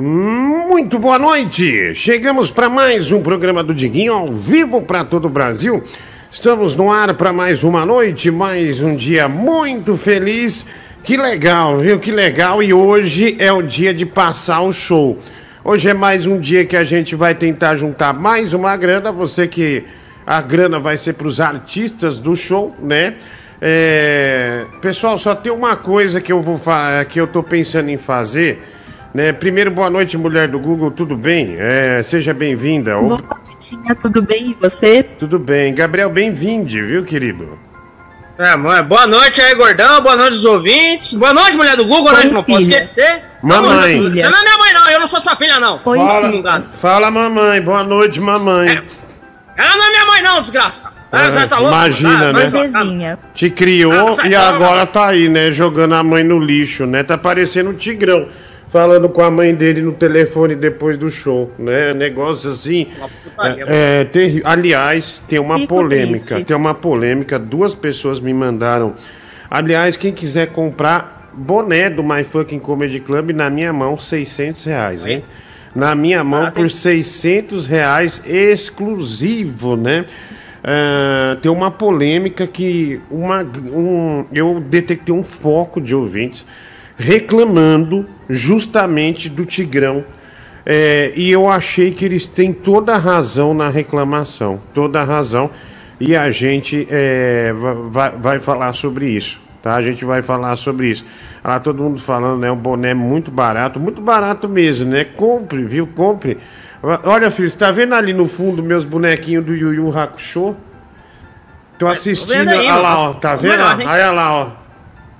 Muito boa noite! Chegamos para mais um programa do Diguinho ao vivo para todo o Brasil. Estamos no ar para mais uma noite, mais um dia muito feliz. Que legal, viu? Que legal! E hoje é o dia de passar o show. Hoje é mais um dia que a gente vai tentar juntar mais uma grana. Você que a grana vai ser para os artistas do show, né? É... Pessoal, só tem uma coisa que eu vou que eu tô pensando em fazer. Né? Primeiro, boa noite, mulher do Google, tudo bem? É, seja bem-vinda. Boa noitinha, tudo bem? E você? Tudo bem. Gabriel, bem-vindo, viu, querido? É, boa noite aí, gordão. Boa noite, os ouvintes. Boa noite, mulher do Google, né? Não posso esquecer. Mamãe. Você não é minha mãe, não. Eu não sou sua filha, não. Oi, Fala, filha. fala, mamãe. Boa noite, mamãe. É. Ela não é minha mãe, não, desgraça. É, Ela já tá louca. imagina, Ah, né? Te criou Ah, e agora tá aí, né? Jogando a mãe no lixo, né? Tá parecendo um tigrão. Falando com a mãe dele no telefone depois do show, né? Negócio assim. É, é. Aliás, tem uma Fico polêmica. triste. Tem uma polêmica. Duas pessoas me mandaram. Aliás, quem quiser comprar boné do My Fucking Comedy Club, na minha mão, 600 reais, hein? Na minha mão, Ah, por 600 reais, exclusivo, né? Ah, tem uma polêmica que uma, um, eu detectei um foco de ouvintes reclamando justamente do Tigrão. É, e eu achei que eles têm toda a razão na reclamação, toda a razão. E a gente é, va- vai, vai falar sobre isso, tá? A gente vai falar sobre isso. Ah, todo mundo falando, né? Um boné muito barato, muito barato mesmo, né? Compre, viu? Compre. Olha, filho, você tá vendo ali no fundo meus bonequinhos do Yu Yu Hakusho? Tô assistindo, olha lá, ó, tá vendo? Olha lá, ó.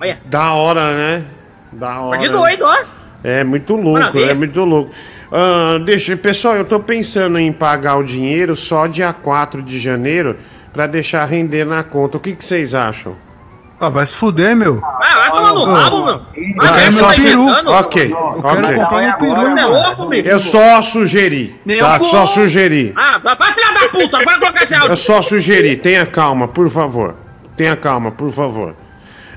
Olha, Da hora, né? Da hora. de doido, ó. É muito louco, Maravilha. é muito louco. Ah, deixa, pessoal, eu tô pensando em pagar o dinheiro só dia 4 de janeiro pra deixar render na conta. O que, que vocês acham? Ah, vai se fuder, meu. Ah, vai tomar no rabo, meu. Ah, é só meu se- peru. Ok, Eu quero ok. comprar meu peru, é louco, bicho? Eu só sugeri, tá? Só sugeri. Ah, vai, filha da puta, vai colocar esse Eu áudio. só sugeri, tenha calma, por favor. Tenha calma, por favor.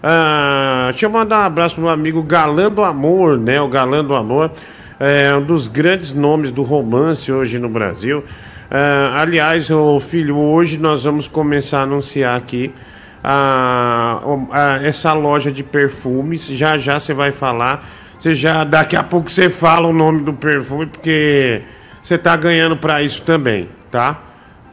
Ah, deixa eu mandar um abraço pro meu amigo Galã do Amor, né? O Galã do Amor é um dos grandes nomes do romance hoje no Brasil. Ah, aliás, ô filho, hoje nós vamos começar a anunciar aqui a, a- essa loja de perfumes. Já já você vai falar. Você já daqui a pouco você fala o nome do perfume porque você tá ganhando pra isso também, tá?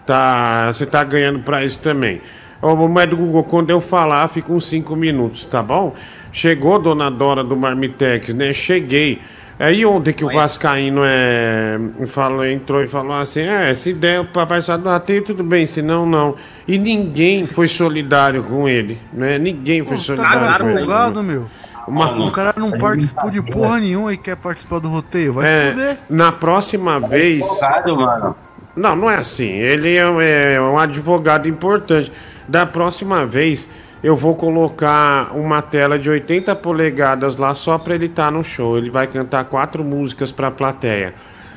Tá, você tá ganhando pra isso também. Ô, mas do Google, quando eu falar, fica uns 5 minutos, tá bom? Chegou Dona Dora do Marmitex, né? Cheguei. Aí ontem que o Vascaíno é, falou, entrou e falou assim: é, se der o papai só do rateio, tudo bem, se não, não. E ninguém foi solidário com ele, né? Ninguém foi Tá solidário cagado, com ele. folgado, meu. Uma- O cara não participou de porra nenhuma e quer participar do roteiro. Vai se é, fuder. na próxima vez. mano. Não, não é assim. Ele é, é um advogado importante. Da próxima vez, eu vou colocar uma tela de 80 polegadas lá só pra ele estar no show. Ele vai cantar quatro músicas pra plateia.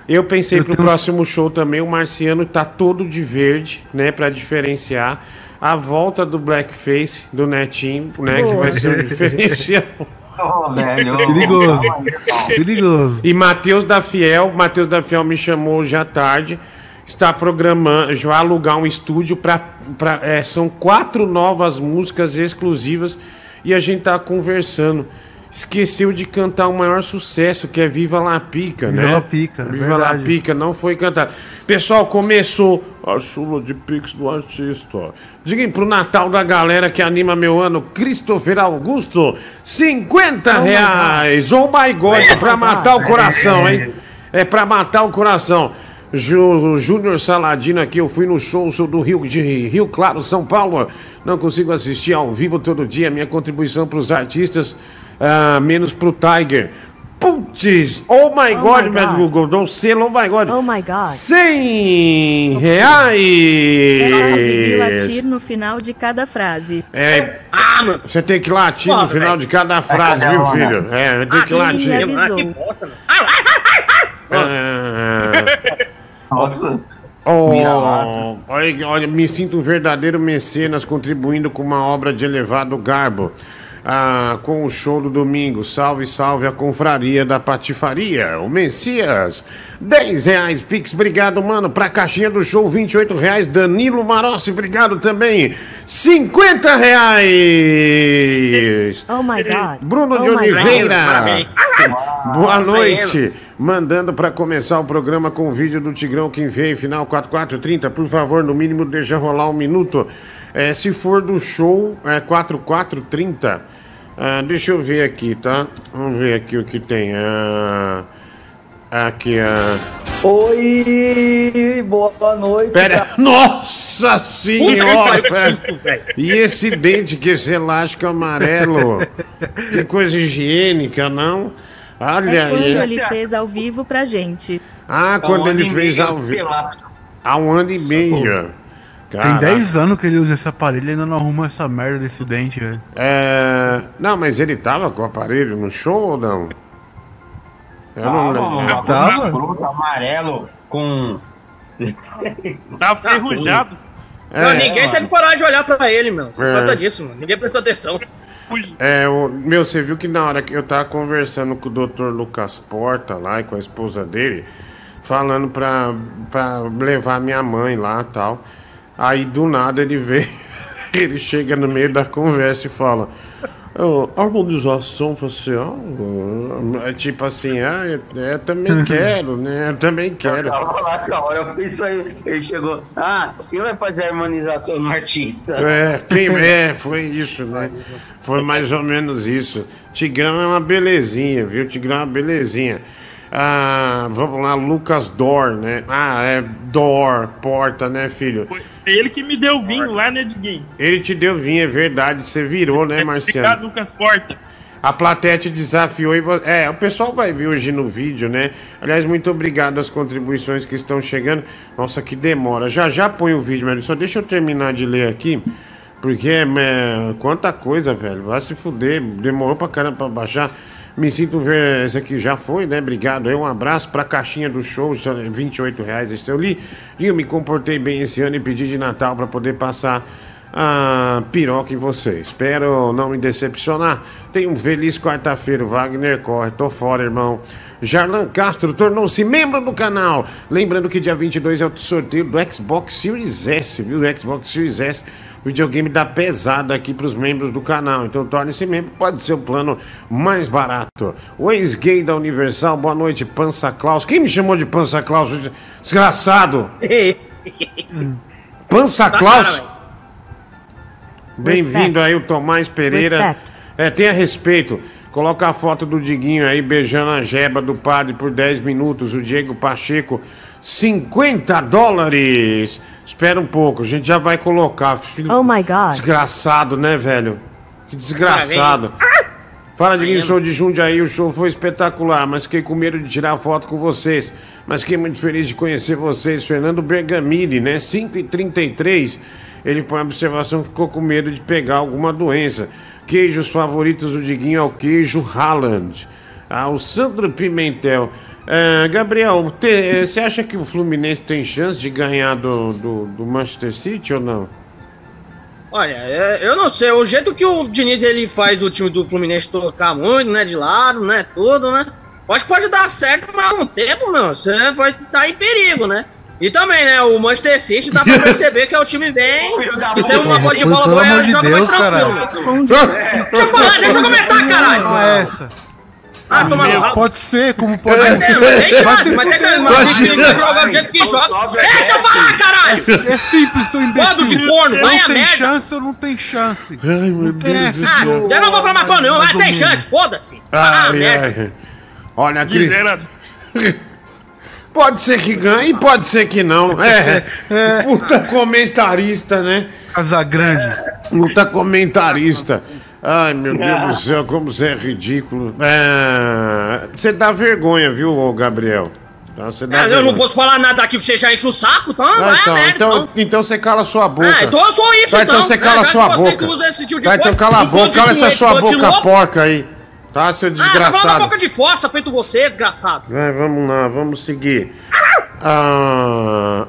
Eu pensei Meu pro próximo show também, o Marciano tá todo de verde, né, Pra diferenciar. A volta do Blackface, do Netinho, né, que vai ser o diferencial. Ô, velho. Perigoso. Perigoso. E Matheus da Fiel, Matheus da Fiel me chamou hoje à tarde, está programando, já alugar um estúdio para, é, são quatro novas músicas exclusivas e a gente tá conversando. Esqueceu de cantar o maior sucesso, que é Viva La Pica, né? Viva La Pica, Viva verdade. La Pica, não foi cantado. Pessoal, começou a chuva de pix do artista. Digam pro Natal da galera que anima meu ano, Christopher Augusto, 50 reais. Oh my God, pra matar o coração, hein? É pra matar o coração. Júnior Saladino aqui, eu fui no show, sou do Rio de Rio Claro, São Paulo. Não consigo assistir ao vivo todo dia. Minha contribuição pros artistas, ah, menos pro Tiger. Putz, oh my God, my meu God. Google, dou selo, oh my God. Oh my God. 100 Bibi reais. latir no final de cada frase. É, Ah, você tem que latir no final de cada frase, viu, filho? É, tem que Ah, latir. Ah, que bosta, mano. Ah, ah, Ah, Nossa. oh, olha, olha, me sinto um verdadeiro mecenas contribuindo com uma obra de elevado garbo. Ah, com o show do domingo. Salve, salve a confraria da Patifaria, o Messias. 10 reais, Pix, obrigado, mano. Pra caixinha do show, 28 reais. Danilo Marossi, obrigado também. 50 reais. Oh my god. Bruno oh de. Oliveira. Boa noite. Mandando pra começar o programa com o vídeo do Tigrão que enviei, final 4430. Por favor, no mínimo, deixa rolar um minuto. É, se for do show, é 4430. Ah, deixa eu ver aqui, tá? Vamos ver aqui o que tem. Ah, aqui, ah. Oi, boa noite. Pera, nossa senhora! pera. isso. E esse dente que esse elástico amarelo? Que coisa higiênica, não? Olha É quando aí. ele fez ao vivo pra gente. Ah, quando Um ele fez ao vivo. Há um ano e meio. Tem Caraca. 10 anos que ele usa esse aparelho e ainda não arruma essa merda desse dente, velho. É... Não, mas ele tava com o aparelho no show ou não? Eu não Tava, lembro. Tava? bruto amarelo com. Tá ferrujado. Não, É, ninguém teve coragem de olhar pra ele, meu. Por É. conta disso, mano. Ninguém prestou atenção. É, o... meu, você viu que na hora que eu tava conversando com o Dr. Lucas Porta lá e com a esposa dele, falando pra, pra levar minha mãe lá e tal. Aí do nada ele vê, ele chega no meio da conversa e fala. "Ah, harmonização facial? É tipo assim, ah, eu, eu também quero, né? Eu também quero. Tava lá essa hora, eu fiz aí. Ele chegou. Ah, quem vai fazer a harmonização no artista? É, quem é, foi isso, né? Foi mais ou menos isso. Tigrão é uma belezinha, viu? Tigrão é uma belezinha. Ah, vamos lá, Lucas Dor, né? Ah, é Dor, porta, né, filho? Foi ele que me deu vinho lá, né, Diguinho? Ele te deu vinho, é verdade. Você virou, né, Marciano? Obrigado, Lucas Porta. A plateia te desafiou e vo- É, o pessoal vai ver hoje no vídeo, né? Aliás, muito obrigado às contribuições que estão chegando. Nossa, que demora. Já já põe o vídeo, mas só deixa eu terminar de ler aqui. Porque, é, quanta coisa, velho. Vai se fuder. Demorou pra caramba pra baixar. Me sinto ver. Esse aqui já foi, né? Obrigado. Aí um abraço pra caixinha do show. só 28 reais. Esse eu li. E eu me comportei bem esse ano e pedi de Natal pra poder passar a piroca em você. Espero não me decepcionar. Tenha um feliz quarta-feira. Wagner corre. Tô fora, irmão. Jarlan Castro tornou-se membro do canal. Lembrando que dia 22 é o sorteio do Xbox Series S, viu? Xbox Series S, videogame da pesada aqui pros membros do canal. Então torne-se membro, pode ser o plano mais barato. O ex-gay da Universal, boa noite, Pança Claus. Quem me chamou de Pança Claus? Desgraçado! Pança Claus? Bem-vindo aí, o Tomás Pereira. Respect. É, tenha respeito. Coloca a foto do Diguinho aí beijando a jeba do padre por 10 minutos. O Diego Pacheco, 50 dólares. Espera um pouco, a gente já vai colocar. Filho Oh my god. Desgraçado, né, velho? Que desgraçado. Fala de sou de Jundiaí, o show foi espetacular, mas fiquei com medo de tirar foto com vocês. Mas fiquei muito feliz de conhecer vocês. Fernando Bergamini, né? 5 e 33 ele põe a observação que ficou com medo de pegar alguma doença. Queijos favoritos do Diguinho é o queijo Haaland. Ah, o Sandro Pimentel. Ah, Gabriel, te- você acha que o Fluminense tem chance de ganhar do, do, do Manchester City ou não? Olha, é, eu não sei, o jeito que o Diniz ele faz do time do Fluminense tocar muito, né, de lado, né, tudo, né? Acho que pode dar certo, mas um tempo, meu, você vai estar em perigo, né? E também, né, o Manchester City dá pra perceber que é o time bem, que tem uma bola de bola boa e joga mais tranquilo. Deixa eu falar, deixa eu comentar, caralho! Não é essa. Ah, toma no rabo. Pode ser, como pode Mas ser. tem, mas tem chance, mas tem que mas tem que jogar do jeito que joga. Deixa eu falar, caralho! É simples, seu imbecil. Bando de corno, vai a não tem merda. chance, eu não tenho chance. Ai, meu interessa. Ah, eu não vou pra Macau, não, mas tem chance, foda-se. Ah, merda. Olha, De Cris, zero a- pode ser que ganhe pode ser que não. É, puta comentarista, né? Casa Grande. Puta comentarista. Ai, meu Deus do céu, como você é ridículo. É, Você dá vergonha, viu, Gabriel? Tá, Você dá É, eu não posso falar nada aqui que você já enche o saco, então Ah, então, merda, então, então. então você cala sua boca. Ah, então eu sou isso, então. então você cala É, sua boca. tipo então cala a boca, cala essa sua de boca porca aí. Tá, seu Ah, tá falando desgraçado. boca de fossa, feito você, desgraçado. Vai, vamos lá, vamos seguir. Ah,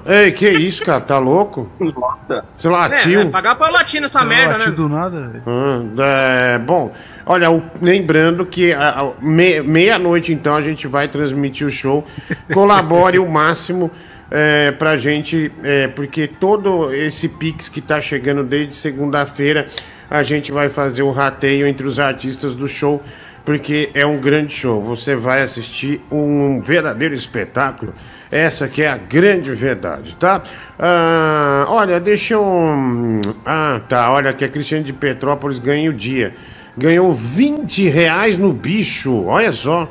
ei, que isso, cara? Tá louco? Nossa. Você É, latiu? é, pagar pra latina essa merda, Bati né? do nada. Ah, é, bom, olha, o- lembrando que me- meia-noite então a gente vai transmitir o show. Colabore o máximo é, pra gente, é, porque todo esse Pix que tá chegando desde segunda-feira, a gente vai fazer o rateio entre os artistas do show, porque é um grande show. Você vai assistir um verdadeiro espetáculo. Essa que é a grande verdade, tá? Ah, olha, deixa eu. Ah, tá. Olha que a Cristiane de Petrópolis ganha o dia. Ganhou 20 reais no bicho. Olha só.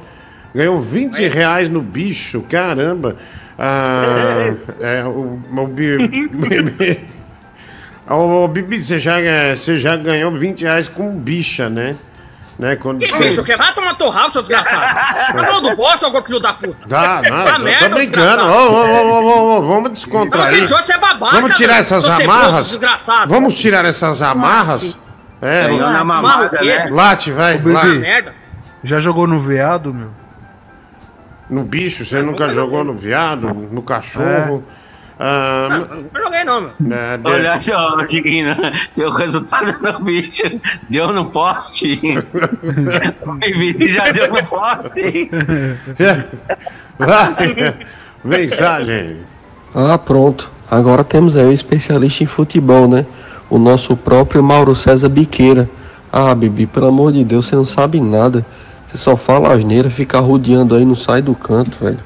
Ganhou 20 reais no bicho. Caramba. Ah, é, o, o, Bi- Ô, Bibi, você já, você já ganhou 20 reais com bicha, né? Né? Quando Que você- bicho, que vai tomar teu rabo, seu desgraçado. Tá falando bosta, ô filho da puta. Dá, não, Tá merda, tô brincando. Ô, ô, ô, ô, ô, ô, vamos descontrair. você, você é babaca, Vamos tirar velho. essas ceboso, amarras. Desgraçado. Vamos tirar essas amarras. É, na mamada, quê? né? late, vai. Ô, late. Já jogou no veado, meu? No bicho, você nunca jogou no viado, no cachorro. Ah, Não, não, meu. né, de- Olha só, Chiquinho, deu o resultado no bicho, deu no poste. O Bibi já deu no poste. Vai. Mensagem. Ah, pronto. Agora temos aí um especialista em futebol, né? O nosso próprio Mauro César Biqueira. Ah, Bibi, pelo amor de Deus, você não sabe nada. Você só fala asneira, fica rodeando aí, não sai do canto, velho.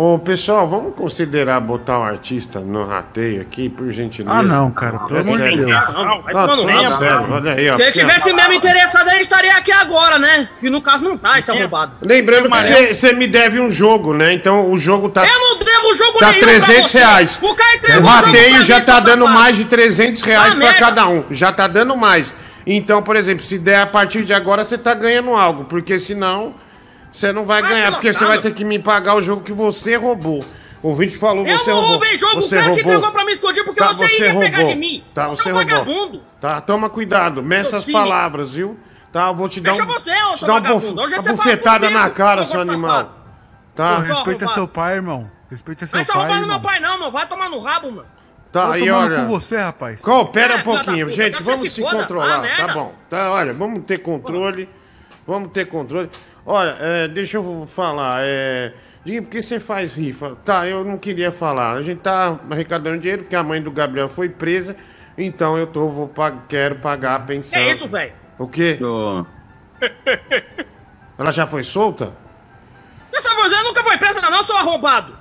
Ô, pessoal, vamos considerar botar o artista no rateio aqui, por gentileza. Ah, não, cara, pelo É amor de sério. Deus. Se ele tivesse mesmo interessado, ele estaria aqui agora, né? Que no caso não tá, esse arrombado. Lembrando que você me deve um jogo, né? Então o jogo tá. Eu não devo jogo Tá nenhum 300 pra você. reais. O rateio já tá dando mais de 300 reais Ah, pra cada um. Já tá dando mais. Então, por exemplo, se der a partir de agora, você tá ganhando algo. Porque senão, você não vai Vai ganhar. te Porque você vai ter que me pagar o jogo que você roubou. O ouvinte falou, Eu você não roubou. roubei jogo, o você cara que roubou. entregou pra mim escondido porque Tá, você, ia pegar de mim. Tá, Você você é um roubou. vagabundo. Tá, toma cuidado. Meça as palavras, viu? Tá, eu vou te dar Deixa um. você, ô, te seu dar uma, vagabundo. uma você bufetada na cara, seu animal. Tá, Pô, respeita seu pai, irmão. Respeita seu Mas você pai. não fala do meu pai, não, meu. Vai tomar no rabo, mano. tá. Tô Aí, olha. com você, rapaz. Coopera É, um pouquinho, gente. que Vamos você se se foda. controlar. Ah, tá bom. Tá, olha, vamos ter controle. Vamos ter controle. Olha, é, deixa eu falar. É, Diga, por que você faz rifa? Tá, eu não queria falar. A gente tá arrecadando dinheiro porque a mãe do Gabriel foi presa. Então eu tô, vou, pag- quero pagar a pensão. Que é isso, velho? O quê? Ô, Ela já foi solta? Essa você nunca foi presa, não, seu arrombado.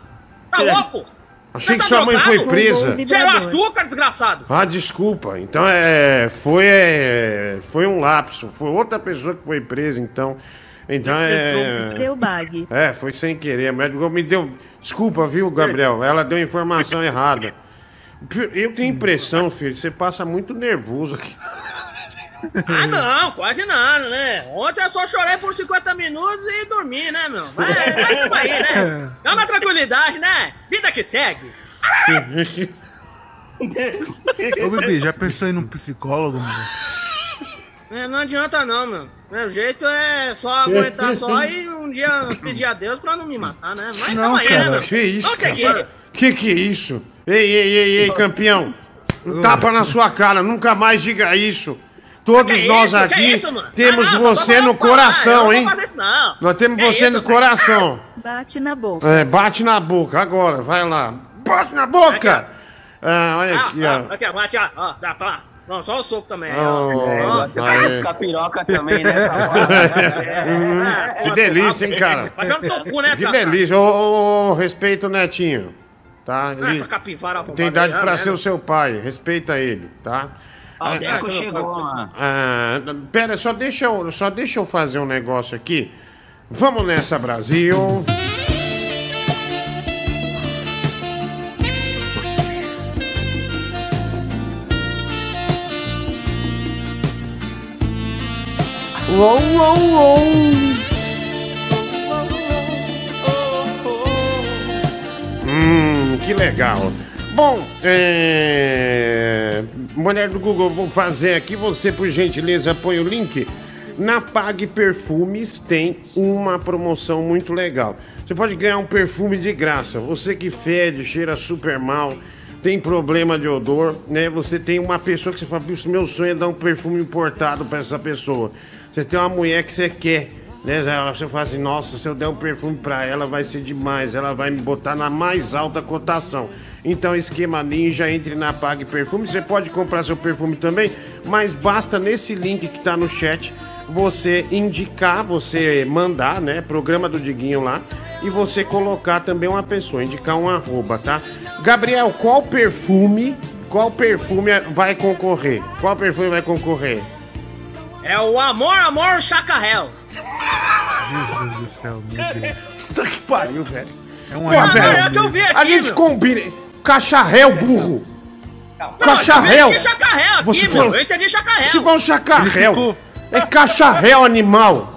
Tá É. louco? Achei Você que tá sua mãe foi drogado? presa. Você vibrador. açúcar, desgraçado. Ah, desculpa. Então é. Foi. É, foi um lapso. Foi outra pessoa que foi presa, então. Então é. Seu bag. É, foi sem querer. A médica me deu. Desculpa, viu, Gabriel? Ela deu informação errada. Eu tenho impressão, filho, que você passa muito nervoso aqui. Ah, não, quase nada, né? Ontem eu só chorei por 50 minutos e dormi, né, meu? Vai, vai tamo aí, né? Calma, tranquilidade, né? Vida que segue. Ô, Bibi, já pensou em num psicólogo, mano? É, não adianta não, meu. Meu jeito é só aguentar só e um dia pedir a Deus pra não me matar, né? Mas Não, tamo aí, né, cara, meu? Que isso, cara? seguir. Que que é isso? Ei, ei, ei, ei, campeão. Um tapa na sua cara, nunca mais diga isso. Todos Que nós isso? Aqui isso, mano? temos Ah, não, você no pra falar, eu coração, não hein? vou fazer isso, não. Nós temos Que você isso, no coração. Bate na boca. É, bate na boca agora, vai lá. Bate na boca! Ah, olha Ah, aqui, ah, ó. aqui, bate, ó, ó, dá pra... Não, só o soco também, Oh, ó. Ó, você vai. vai ficar piroca também hora. Que delícia, hein, cara? Né, Que delícia. Ô, ô, ô, respeita o netinho, tá? Ele Essa capivara tem idade pra aí, ser né? o seu pai, respeita ele, tá? Ó, o Deco chegou. Ah, pera, só deixa, eu, só deixa eu fazer um negócio aqui. Vamos nessa, Brasil. Uou, uou, uou. Hum, que legal. Bom, é... mulher do Google, vou fazer aqui. Você, por gentileza, põe o link Na Pag Perfumes tem uma promoção muito legal. Você pode ganhar um perfume de graça. Você que fede, cheira super mal, tem problema de odor, né? Você tem uma pessoa que você fala, "Puxa, meu sonho é dar um perfume importado para essa pessoa. Você tem uma mulher que você quer, né? Você fala assim, nossa, se eu der um perfume para ela vai ser demais, ela vai me botar na mais alta cotação. Então, esquema ninja, entre na Pag Perfume. Você pode comprar seu perfume também, mas basta nesse link que tá no chat você indicar, você mandar, né? Programa do Diguinho lá e você colocar também uma pessoa, indicar um arroba, tá? Gabriel, qual perfume, qual perfume vai concorrer? Qual perfume vai concorrer? É o Amor, Amor Chacarrel. Jesus do céu, meu Deus. Puta que pariu, velho. É um velho, é o que eu vi aqui, A gente meu. combina. Cacharréu, burro. Não, Cacharréu. Eu entendi Chacarrel aqui, Você meu. falou- Eu entendi Chacarrel. Um chacarréu. Ele ficou- É cacharréu, animal.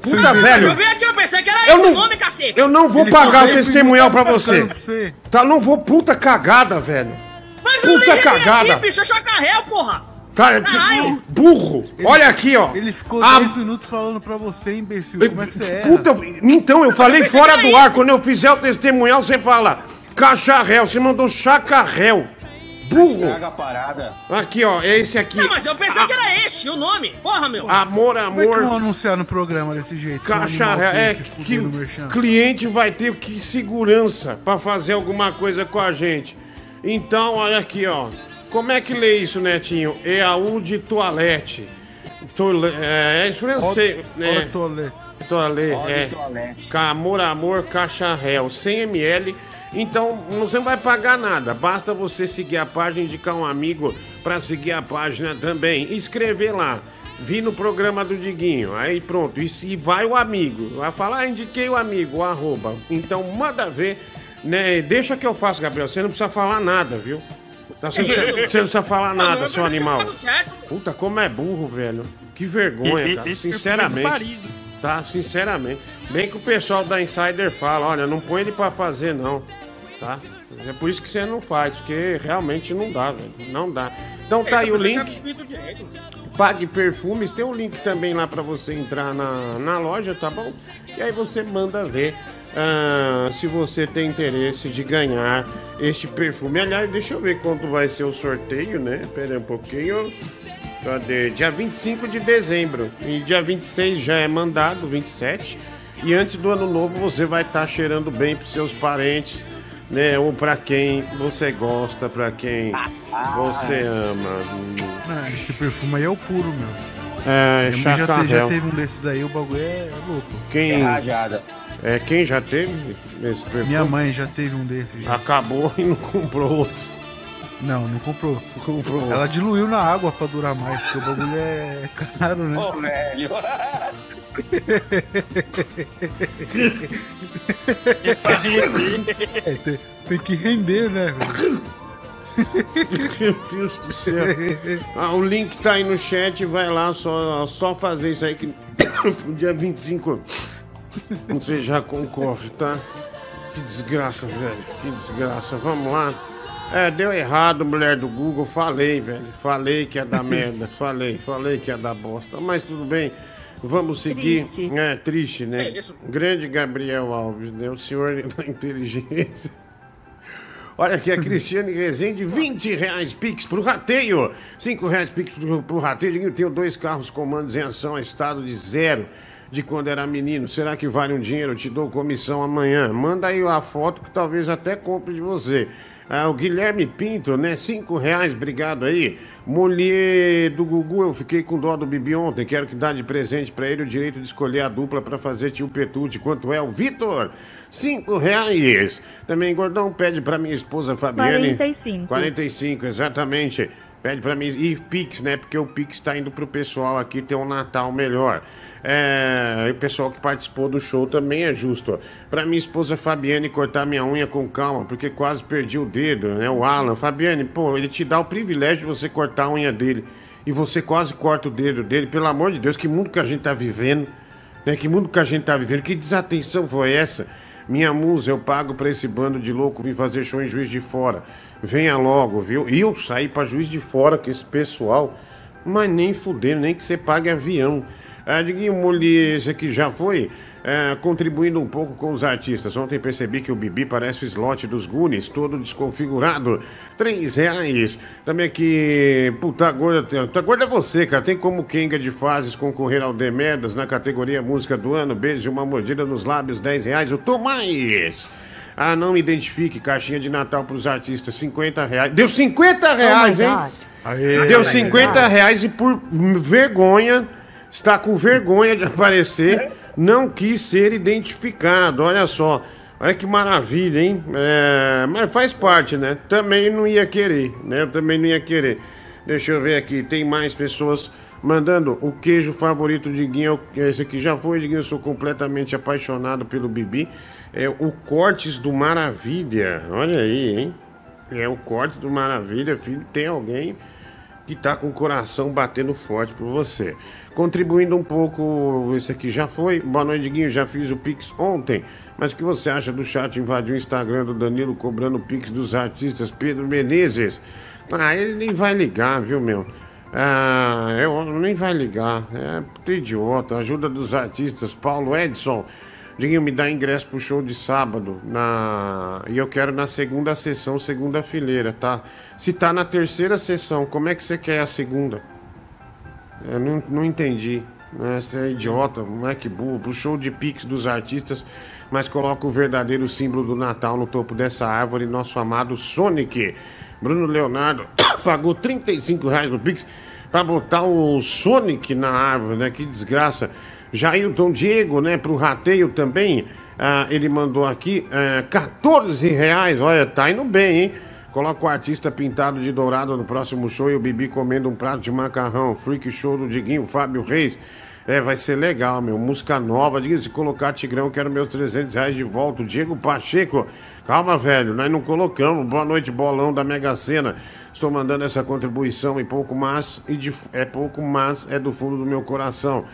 Puta, Não, velho. Eu vi aqui, eu pensei que era Eu esse não- nome, cacete. Eu não vou Ele pagar o testemunhal pra bem você. pra você. Tá, não vou. Puta cagada, velho. Mas eu puta vi cagada. Aqui, bicho, é Chacarrel, porra. Tá, Caralho. burro. Olha aqui, ó. Ele ficou Ah, 10 minutos falando pra você, imbecil. Como é que você é? Puta, então, eu falei pensei fora do ar. esse. Quando eu fizer o testemunhal, você fala cacharréu. Você mandou chacarréu. Burro. A parada. Aqui, ó. É esse aqui. Não, mas eu pensei que era esse o nome. Porra, meu. Amor, Como é que vão amor. anunciar no programa desse jeito? Cacharréu. animal É que o cliente vai ter que segurança pra fazer alguma coisa com a gente. Então, olha aqui, ó. Como é que lê isso, Netinho? EAU de toalete. Tole... É, é francês. Olha, É. Olha É. Com Amor, caixa réu, 100 ml. Então você não vai pagar nada, basta você seguir a página, indicar um amigo para seguir a página também, escrever lá. Vi no programa do Diguinho, aí pronto, e, se- e vai o amigo, vai falar, ah, indiquei o amigo, o arroba. Então manda ver, né? Deixa que eu faço, Gabriel, você não precisa falar nada, viu? Tá, Você não precisa, você não precisa falar nada, seu animal. certo. Puta, como é burro, velho. Que vergonha, cara, sinceramente. é. Tá, sinceramente. Bem que o pessoal da Insider fala, olha, não põe ele pra fazer não, tá? É por isso que você não faz, porque realmente não dá, velho. Não dá. Então tá aí o link. Pague Perfumes, tem um link também lá pra você entrar na, na loja, tá bom? E aí você manda ver ah, se você tem interesse de ganhar este perfume. Aliás, deixa eu ver quando vai ser o sorteio, né? Pera aí um pouquinho. Cadê? Dia 25 de dezembro. E dia 26 já é mandado, 27. E antes do ano novo você vai estar cheirando bem pros seus parentes, né? Ou pra quem você gosta, pra quem você ama. Não, esse perfume aí é o puro, meu. É, mãe já, te- já teve um desses daí, o bagulho é, é louco. Quem, Rajada. É, quem já teve esse perfume? Minha mãe já teve um desses. já. Acabou e não comprou outro. Não, não comprou. Comprou. Ela diluiu na água pra durar mais, porque o bagulho é caro, né? Ô, velho. É, tem, tem que render, né, velho? Meu Deus do céu. Ah, o link tá aí no chat, vai lá, só, só fazer isso aí que no dia 25 você já concorre, tá? Que desgraça, velho. Que desgraça. Vamos lá. É, deu errado, mulher do Google. Falei, velho. Falei que ia dar merda. Falei, falei que ia dar bosta. Mas tudo bem. Vamos seguir. Triste. É, triste, né? É isso. Grande Gabriel Alves, né? O senhor da inteligência. Olha aqui a Cristiane Rezende, 20 reais Pix pro rateio. 5 reais Pix pro, pro rateio. Eu tenho dois carros comandos em ação, estado de zero de quando era menino. Será que vale um dinheiro? Eu te dou comissão amanhã. Manda aí a foto que talvez até compre de você. Ah, o Guilherme Pinto, né? Cinco reais, obrigado aí. Mulher do Gugu, eu fiquei com dó do Bibi ontem. Quero que dá de presente pra ele o direito de escolher a dupla pra fazer tio Petute. Quanto é o Vitor? Cinco reais. Também, Gordão, pede pra minha esposa Fabiane. 45. 45, exatamente. Pede pra mim. E Pix, né? Porque o Pix tá indo pro pessoal aqui ter um Natal melhor. É, e o pessoal que participou do show também é justo. ó. Pra minha esposa Fabiane cortar minha unha com calma, porque quase perdi o dedo, né? O Alan. Fabiane, pô, ele te dá o privilégio de você cortar a unha dele. E você quase corta o dedo dele. Pelo amor de Deus, que mundo que a gente tá vivendo. Né? Que mundo que a gente tá vivendo? Que desatenção foi essa? Minha musa, eu pago pra esse bando de louco vir fazer show em Juiz de Fora. Venha logo, viu? E eu saí pra Juiz de Fora com esse pessoal. Mas nem fudendo, nem que você pague avião. Ah, Diguinho Muli, esse aqui já foi é, contribuindo um pouco com os artistas. Ontem percebi que o Bibi parece o slot dos Goonies, todo desconfigurado. Três reais. Também aqui, puta gorda, puta gorda é você, cara. Tem como Kenga de Fases concorrer ao Demerdas na categoria Música do Ano? Beijo, uma mordida nos lábios, dez reais. O Tomás. Ah, não me identifique, caixinha de Natal para os artistas, 50 reais. Deu 50 reais, hein? Aê, Deu 50 reais e por vergonha, está com vergonha de aparecer, não quis ser identificado. Olha só. Olha que maravilha, hein? É, mas faz parte, né? Também não ia querer, né? Eu também não ia querer. Deixa eu ver aqui, tem mais pessoas mandando o queijo favorito de Guinho. Esse aqui já foi, Diguinho. Eu sou completamente apaixonado pelo Bibi. É o Cortes do Maravilha. Olha aí, hein? É o Corte do Maravilha, filho. Tem alguém que tá com o coração batendo forte por você. Contribuindo um pouco, esse aqui já foi. Boa noite, Guinho. Já fiz o Pix ontem. Mas o que você acha do chat invadir o Instagram do Danilo cobrando o Pix dos artistas Pedro Menezes? Ah, ele nem vai ligar, viu, meu? Ah, eu nem vai ligar. É idiota. Ajuda dos artistas. Paulo Edson. Diguinho, me dá ingresso pro show de sábado. Na... E eu quero na segunda sessão, segunda fileira, tá? Se tá na terceira sessão, como é que você quer a segunda? Eu não, não entendi. né? Você é idiota, moleque burro. Pro show de Pix dos artistas, mas coloca o verdadeiro símbolo do Natal no topo dessa árvore, nosso amado Sonic. Bruno Leonardo pagou 35 reais no Pix pra botar o Sonic na árvore, né? Que desgraça. Jailton Diego, né, pro rateio também, ah, ele mandou aqui ah, 14 reais, olha, tá indo bem, hein? Coloca o artista pintado de dourado no próximo show e o Bibi comendo um prato de macarrão. Freak show do Diguinho, Fábio Reis. É, vai ser legal, meu. Música nova. Diga se colocar Tigrão, quero meus 300 reais de volta. O Diego Pacheco. Calma, velho, nós não colocamos. Boa noite, bolão da Mega Sena. Estou mandando essa contribuição e pouco mais. E de, é pouco mais, é do fundo do meu coração.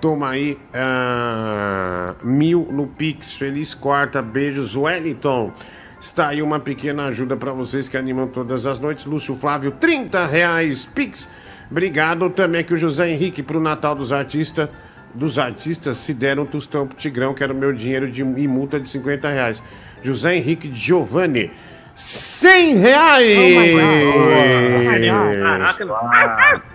Toma aí ah, mil no Pix. Feliz quarta. Beijos, Wellington. Está aí uma pequena ajuda para vocês que animam todas as noites. Lúcio Flávio, 30 reais. Pix. Obrigado também que o José Henrique pro Natal dos artistas. Dos artistas se deram um tostão pro Tigrão, que era o meu dinheiro de, e multa de 50 reais. José Henrique Giovanni, 100 reais! Caraca,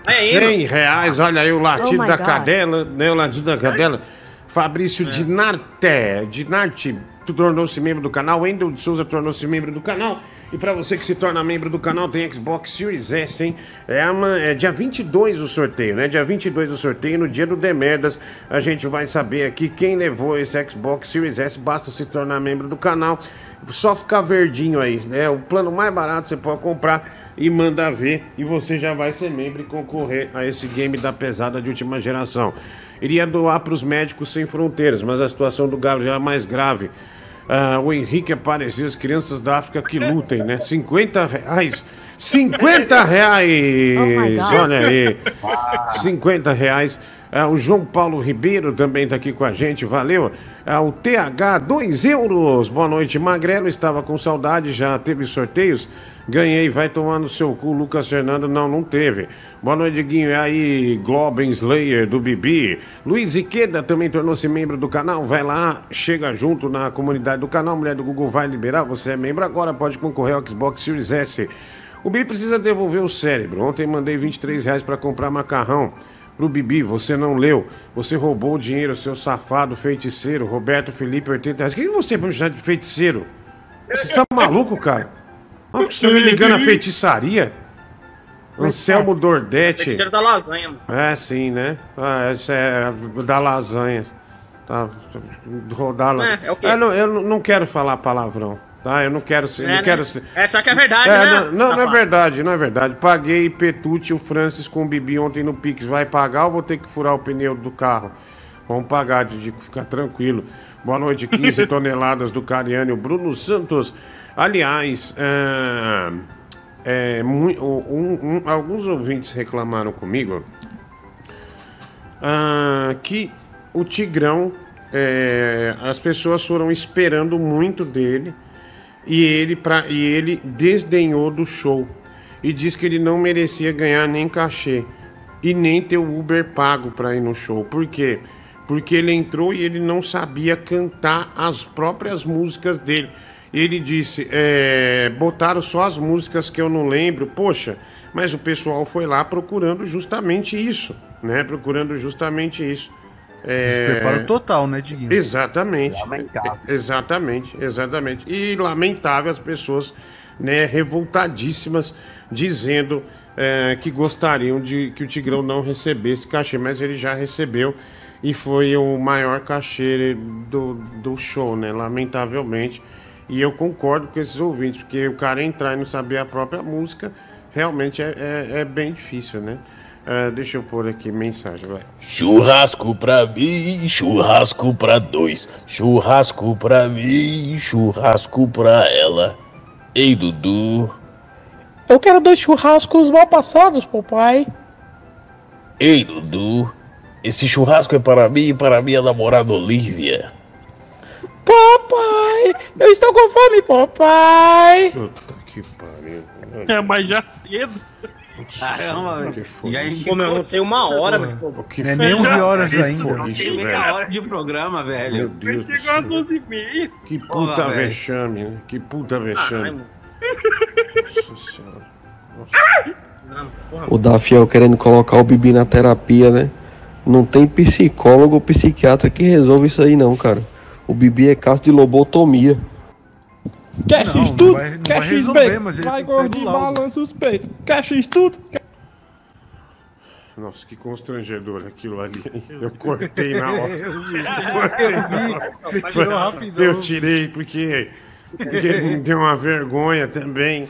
aí, 100 reais, olha aí o latido Oh da God. cadela, né? O latido da cadela. Fabrício Dinarte, Dinarte, tu tornou-se membro do canal. Wendel de Souza tornou-se membro do canal. E pra você que se torna membro do canal, tem Xbox Series S, hein? É, uma, é dia 22 o sorteio, né? Dia 22 o sorteio, no dia do Demerdas, a gente vai saber aqui quem levou esse Xbox Series S. Basta se tornar membro do canal. Só ficar verdinho aí, né? O plano mais barato você pode comprar e mandar ver. E você já vai ser membro e concorrer a esse game da pesada de última geração. Iria doar para os médicos sem fronteiras, mas a situação do Gabriel é mais grave. Ah, o Henrique apareceu, as crianças da África que lutem, né? 50 reais. 50 reais! Oh. Olha aí. 50 reais. Ah, o João Paulo Ribeiro também está aqui com a gente, valeu. Ah, o TH, 2 euros. Boa noite, Magrelo. Estava com saudade, já teve sorteios. Ganhei, vai tomar no seu cu, Lucas Fernando. Não, não teve. Boa noite, Guinho. E aí, Globen Slayer do Bibi. Luiz Iqueda também tornou-se membro do canal. Vai lá, chega junto na comunidade do canal. Mulher do Google vai liberar. Você é membro agora, pode concorrer ao Xbox Series S. O Bibi precisa devolver o cérebro. Ontem mandei 23 reais para comprar macarrão. Pro Bibi, você não leu. Você roubou o dinheiro, seu safado feiticeiro. Roberto Felipe, 80 reais. Quem é você pra me chamar de feiticeiro? Você tá maluco, cara? Olha que você tá me ligando a feitiçaria? Anselmo Dordete. Feiticeiro da lasanha, mano. É, sim, né? Ah, essa é da lasanha. Tá, rodar. É, é o quê? Eu, não, eu não quero falar palavrão, tá? Eu não quero ser. É, não né? quero ser. É, só que é verdade, É, né? não, não, não é verdade, não é verdade. Paguei Petute e o Francis com o Bibi ontem no Pix. Vai pagar ou vou ter que furar o pneu do carro? Vamos pagar, Didico, fica tranquilo. Boa noite, 15 toneladas do Cariani, o Bruno Santos. Aliás, é, é, um- um- alguns ouvintes reclamaram comigo ah, que o Tigrão, é, as pessoas foram esperando muito dele e ele, pra, e ele desdenhou do show e disse que ele não merecia ganhar nem cachê. e nem ter o Uber pago para ir no show. Por quê? Porque ele entrou e ele não sabia cantar as próprias músicas dele. Ele disse: é, botaram só as músicas que eu não lembro. Poxa, mas o pessoal foi lá procurando justamente isso, né? Procurando justamente isso. É, Preparo total, né, Diguinho? Exatamente. Lamentável. Exatamente, exatamente. E lamentável as pessoas, né, revoltadíssimas, dizendo é, que gostariam de que o Tigrão não recebesse cachê, mas ele já recebeu e foi o maior cachê do, do show, né? Lamentavelmente. E eu concordo com esses ouvintes, porque o cara entrar e não saber a própria música realmente é, é, é bem difícil, né? Ah, deixa eu pôr aqui mensagem, vai. Churrasco pra mim, churrasco pra dois. Churrasco pra mim, churrasco pra ela. Ei, Dudu. Eu quero dois churrascos mal passados, papai. Ei, Dudu. Esse churrasco é para mim e para minha namorada Olivia. Papai, eu estou com fome, papai. Puta que pariu. É, mas já cedo. Caramba, que velho. Já isso? Pô, meu irmão, tem uma hora, mas pô. O que Não é nem 11 horas que ainda. foi Tem isso, meia velho? hora de programa, Meu velho. Deus do Chegou às céu. 11h30. Que puta velho. vexame, né? Que puta Ai, vexame. mano. Nossa senhora. Nossa. Não, porra. O Dafiel querendo colocar o Bibi na terapia, né? Não tem psicólogo ou psiquiatra que resolve isso aí não, cara. O Bibi é caso de lobotomia. Quer Não, X não tudo? vai- não Quer vai X bem? ele Vai gordinho, balança os peitos. Quer X tudo? Nossa, que constrangedor aquilo ali. hein? Eu cortei na hora. Eu cortei na hora. Você tirou rapidão. Eu tirei porque, porque me deu uma vergonha também.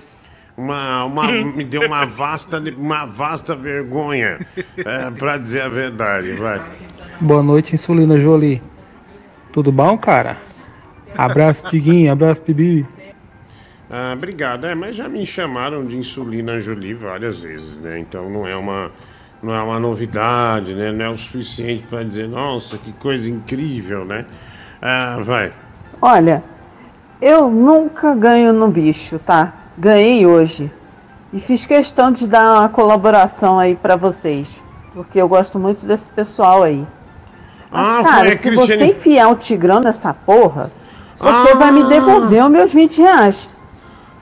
Uma, uma, me deu uma vasta, uma vasta vergonha, é, pra dizer a verdade, vai. Boa noite, Insulina Jolie. Tudo bom, cara? Abraço, Tiguinho. Abraço, Bibi. Ah, obrigado. É, mas já me chamaram de insulina Jolie várias vezes, né? Então não é uma, não é uma novidade, né? Não é o suficiente para dizer, nossa, que coisa incrível, né? Ah, vai. Olha, eu nunca ganho no bicho, tá? Ganhei hoje. E fiz questão de dar uma colaboração aí pra vocês. Porque eu gosto muito desse pessoal aí. Mas, Ah, cara, foi a se Cristiane- você enfiar o tigrão nessa porra, você Ah. vai me devolver os meus 20 reais.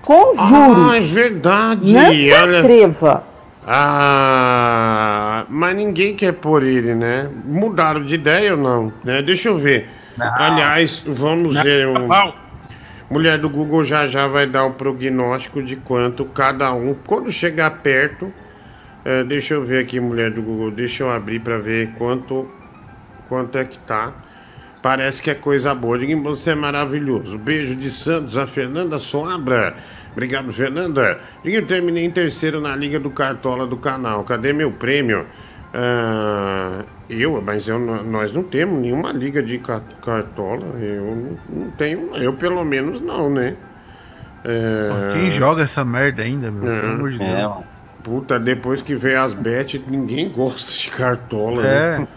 Com Ah, é juros. verdade. Não se olha. atreva. Ah, mas ninguém quer pôr ele, né? Mudaram de ideia ou não? Né? Deixa eu ver. Aliás, vamos ver. Um... Não. Mulher do Google já já vai dar o prognóstico de quanto cada um. Quando chegar perto, é, deixa eu ver aqui, mulher do Google. Deixa eu abrir para ver quanto quanto é que tá. Parece que é coisa boa. Diga você é maravilhoso. Beijo de Santos, a Fernanda Soabra. Obrigado, Fernanda. Diga eu terminei em terceiro na Liga do Cartola do canal. Cadê meu prêmio? Ah, eu, mas eu, nós não temos nenhuma liga de ca- cartola. Eu não, tenho, eu pelo menos não, né? É, Quem joga essa merda ainda, meu? É. Pelo amor de É, Deus. mano. Puta, depois que veio as bet, ninguém gosta de cartola. É. Né?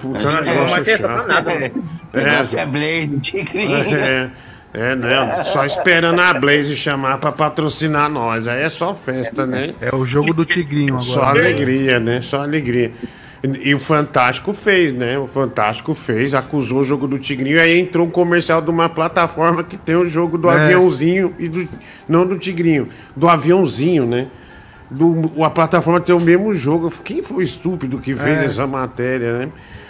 Puta, Não negócio vai ter essa pra chato. nada, né? O negócio é Blaze, tigrinho. É, é, né? Só esperando a Blaze chamar pra patrocinar nós. Aí é só festa, né? É o jogo do Tigrinho Só agora. alegria, né? Só alegria. E, e o Fantástico fez, né? O Fantástico fez, acusou o jogo do Tigrinho, aí entrou um comercial de uma plataforma que tem o jogo do É. aviãozinho e do. Não do Tigrinho, do aviãozinho, né? Do, a plataforma tem o mesmo jogo. Quem foi o estúpido que fez É. essa matéria, né?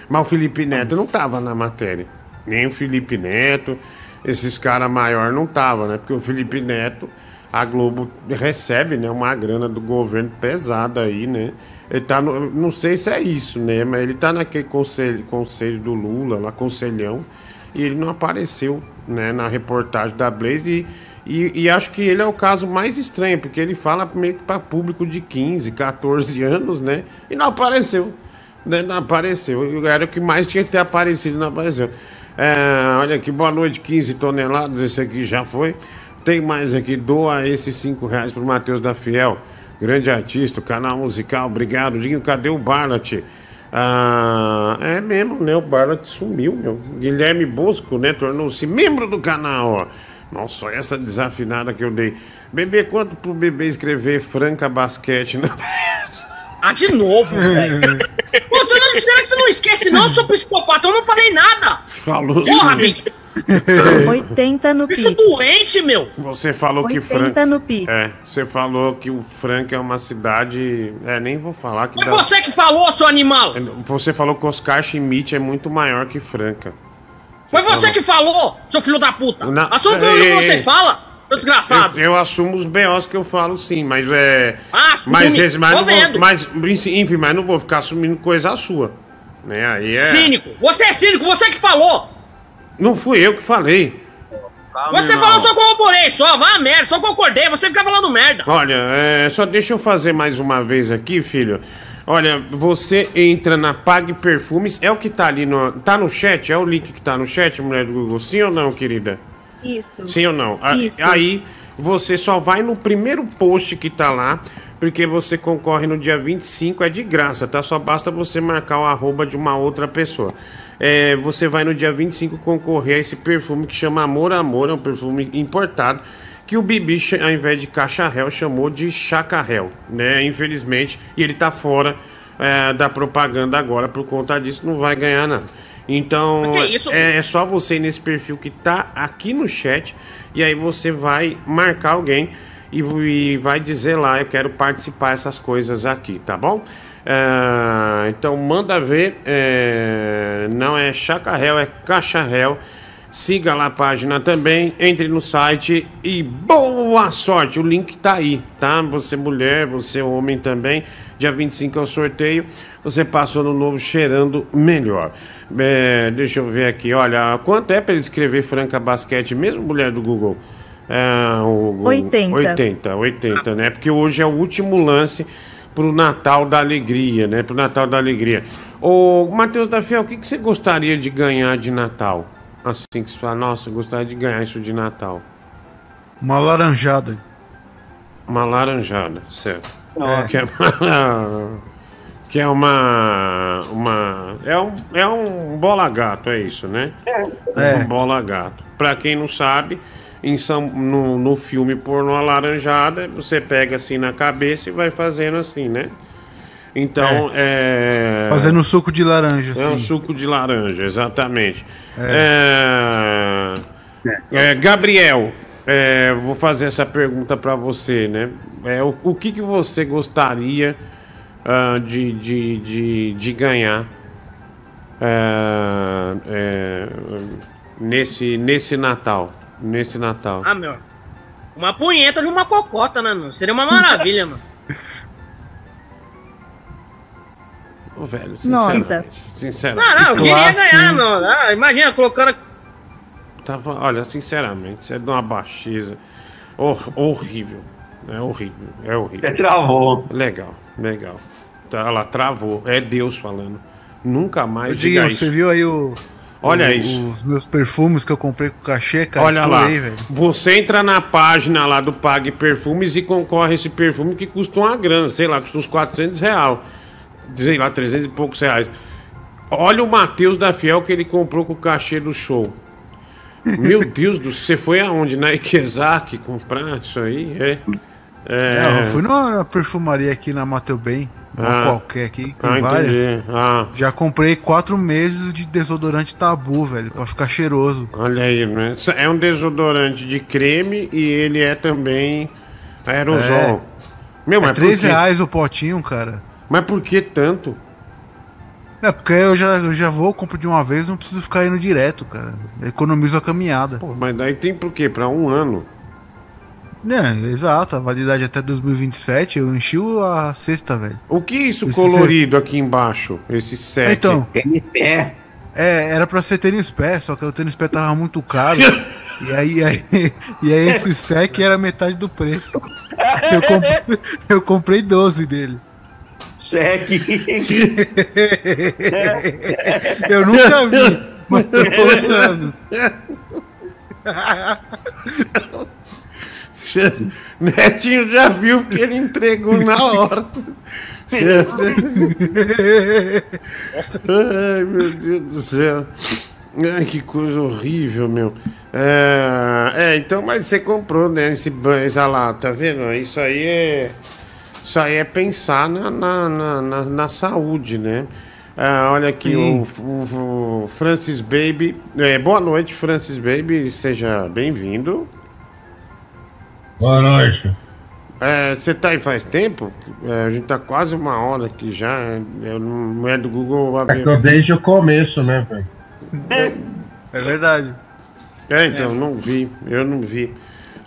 Mas o Felipe Neto não tava na matéria. Nem o Felipe Neto, esses caras maiores não tava, né? Porque o Felipe Neto, a Globo recebe, né? Uma grana do governo pesada aí, né? Ele tá no, não sei se é isso, né? Mas ele tá naquele conselho, conselho do Lula, lá, conselhão, e ele não apareceu, né? Na reportagem da Blaze e, e, e acho que ele é o caso mais estranho, porque ele fala meio que para público de 15, 14 anos, né? E não apareceu. Né? Não apareceu. Era o que mais tinha que ter aparecido, não apareceu. É, olha aqui, boa noite, 15 toneladas. Esse aqui já foi. Tem mais aqui, doa esses 5 reais pro Matheus da Fiel. Grande artista, canal musical, obrigado. Dinho, cadê o Barlat? Ah, é mesmo, né? O Barlat sumiu, meu. Guilherme Bosco, né? Tornou-se membro do canal, ó. Nossa, olha essa desafinada que eu dei. Bebê, quanto pro bebê escrever Franca Basquete na Ah, de novo, velho. Pô, você não- será que você não esquece, não, seu psicopata? Eu não falei nada. Falou Porra, sim. bicho. 80 no Bicho Pix. doente, meu. Você falou que 80 Franca. no Pix. É, você falou que o Franca é uma cidade. É, nem vou falar que Foi dá. você que falou, seu animal. Você falou que Oscar Schmidt é muito maior que Franca. Foi você que falou, seu filho da puta. Não. Assume Ei, que você fala, seu desgraçado. Eu, eu assumo os BOs que eu falo sim, mas é. Ah, assume. mas, esse, mas, Tô não vou, mas, enfim, mas não vou ficar assumindo coisa sua. Né? Aí é. Cínico. Você é cínico, você que falou. Não fui eu que falei. Você falou, só corroborei, só. Vai a merda, só concordei. Você fica falando merda. Olha, é, só deixa eu fazer mais uma vez aqui, filho. Olha, você entra na Pague Perfumes, é o que tá ali no. Tá no chat? É o link que tá no chat, mulher do Google? Sim ou não, querida? Isso. Sim ou não? A- Isso. Aí você só vai no primeiro post que tá lá, porque você concorre no dia 25, é de graça, tá? Só basta você marcar o arroba de uma outra pessoa. É, você vai no dia 25 concorrer a esse perfume que chama Amor Amor, é um perfume importado, que o Bibi, ao invés de cacharel, chamou de chacarrel, né? Infelizmente, e ele tá fora é, da propaganda agora, por conta disso, não vai ganhar nada. Então, é, é só você ir nesse perfil que tá aqui no chat e aí você vai marcar alguém e, e vai dizer lá, eu quero participar dessas coisas aqui, tá bom? É, então manda ver, é, não é chacarrel, é cacharel. Siga lá a página também, entre no site e boa sorte! O link tá aí, tá? Você mulher, você homem também. Dia 25 é o sorteio. Você passou no novo cheirando melhor. É, deixa eu ver aqui, olha, quanto é para ele escrever Franca Basquete, mesmo mulher do Google? É, o- 80. 80, 80, né? Porque hoje é o último lance pro Natal da Alegria, né? Pro Natal da Alegria. Ô, Matheus da Fiel, o que, que você gostaria de ganhar de Natal? Assim que você fala, nossa, gostaria de ganhar isso de Natal. Uma laranjada. Uma laranjada, certo. É. Que é uma. Que é uma. uma é, um, é um bola gato, é isso, né? É. Um bola gato. Pra quem não sabe, em São, no, no filme Porno Alaranjada, você pega assim na cabeça e vai fazendo assim, né? Então, é. Fazendo suco de laranja, É um suco de laranja, exatamente. É, é, Gabriel, é, vou fazer essa pergunta para você, né? É, o, o que, que você gostaria ah, de, de, de, de ganhar é, é, nesse, nesse Natal? Nesse Natal. Ah, meu. Uma punheta de uma cocota, né, meu? Seria uma maravilha, mano. Ô, velho, Nossa. sinceramente. Não, não, eu queria ganhar, meu. Ah, imagina, colocando. Tava, olha, sinceramente, isso é de uma baixeza hor- horrível. É horrível, é horrível. Você travou. Legal, legal. Tá, ela travou, é Deus falando. Nunca mais Ô, diga isso. você viu aí o. Olha o- isso. Os meus perfumes que eu comprei com cachê, cara. Olha lá, velho. você entra na página lá do Pague Perfumes e concorre a esse perfume que custa uma grana, sei lá, custa uns 400 reais. Sei lá, 300 e poucos reais. Olha o Matheus da Fiel que ele comprou com o cachê do show. Meu Deus do céu, você foi aonde? Na Ikezak comprar isso aí? É. É. Não, eu fui numa perfumaria aqui na Mateu Bem, Ah. qualquer aqui, tem Ah, várias. Ah, Já comprei quatro meses de desodorante tabu, velho, pra ficar cheiroso. olha aí, né? É um desodorante de creme e ele é também aerosol. Meu, É mas por 3 quê? reais o potinho, cara. Mas por que tanto? É, porque eu já, eu já vou, compro de uma vez, não preciso ficar indo direto, cara. Economizo a caminhada. Pô, mas daí tem por quê? Pra um ano. É, exato, a validade até 2027, eu enchi a sexta, velho. O que é isso Esse colorido aqui embaixo? Esse set? Então, Tênis pé. é, era pra ser tênis pé, só que o tênis pé tava muito caro. e aí, aí, e aí esse sec era metade do preço. Eu, comp- eu comprei 12 dele. Segue. Eu nunca vi, mas tô pensando. Netinho já viu porque ele entregou na hora. Ai, meu Deus do céu. Ai, que coisa horrível, meu. É, é, então, mas você comprou, né? Esse banho, lá, tá vendo? Isso aí é. Isso aí é pensar na, na, na, na- na saúde, né? Ah, olha aqui, o, o- o Francis Baby. É, boa noite, Francis Baby. Seja bem-vindo. Boa noite. É, Você tá aí faz tempo? É, a gente tá quase uma hora aqui já. é, Eu não é do Google. É que eu desde o começo, né, velho? É verdade. É, então, não vi. Eu não vi.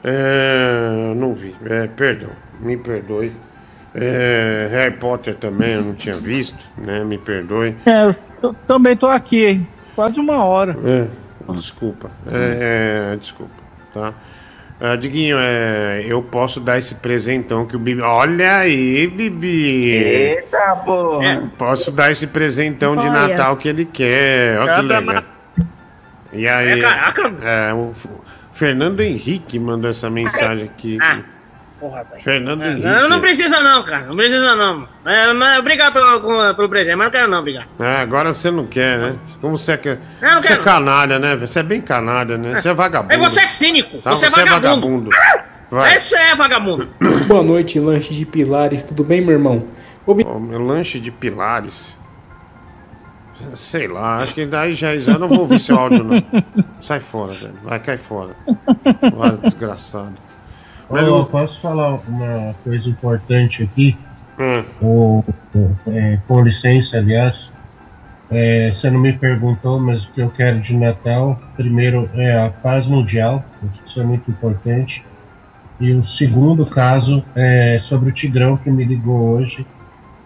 É, não vi. É, perdão. Me perdoe. É, Harry Potter também eu não tinha visto, né? Me perdoe. É, eu, também tô aqui, hein? Quase uma hora. É, desculpa. É, é, desculpa, tá? Ah, Diguinho, é, eu posso dar esse presentão que o Bibi. Olha aí, Bibi! Eita, porra. Posso dar esse presentão de Olha. Natal que ele quer. Olha que legal. E aí? É. É, o Fernando Henrique mandou essa mensagem aqui. Ah, porra, velho. Fernando Henrique. Não, não precisa não, cara. Não precisa não. É, mas obrigado pelo, pelo presente, mas não quero não, obrigado. Ah, agora você não quer, né? Como você quer. Eu não Você é quero. canalha, né? Você é bem canalha, né? Você é vagabundo. Aí você é cínico. Tá, você, é vagabundo. Vai. Esse é vagabundo. Boa noite, lanche de pilares, tudo bem, meu irmão? Ó, meu lanche de pilares. Sei lá, acho que daí já, já não vou ouvir seu áudio, não. Sai fora, velho. Vai, cai fora. Vai, desgraçado. Ô, eu posso falar uma coisa importante aqui? Hum. O, é, com licença, aliás. É, você não me perguntou, mas o que eu quero de Natal, primeiro é a paz mundial, isso é muito importante. E o segundo caso é sobre o Tigrão que me ligou hoje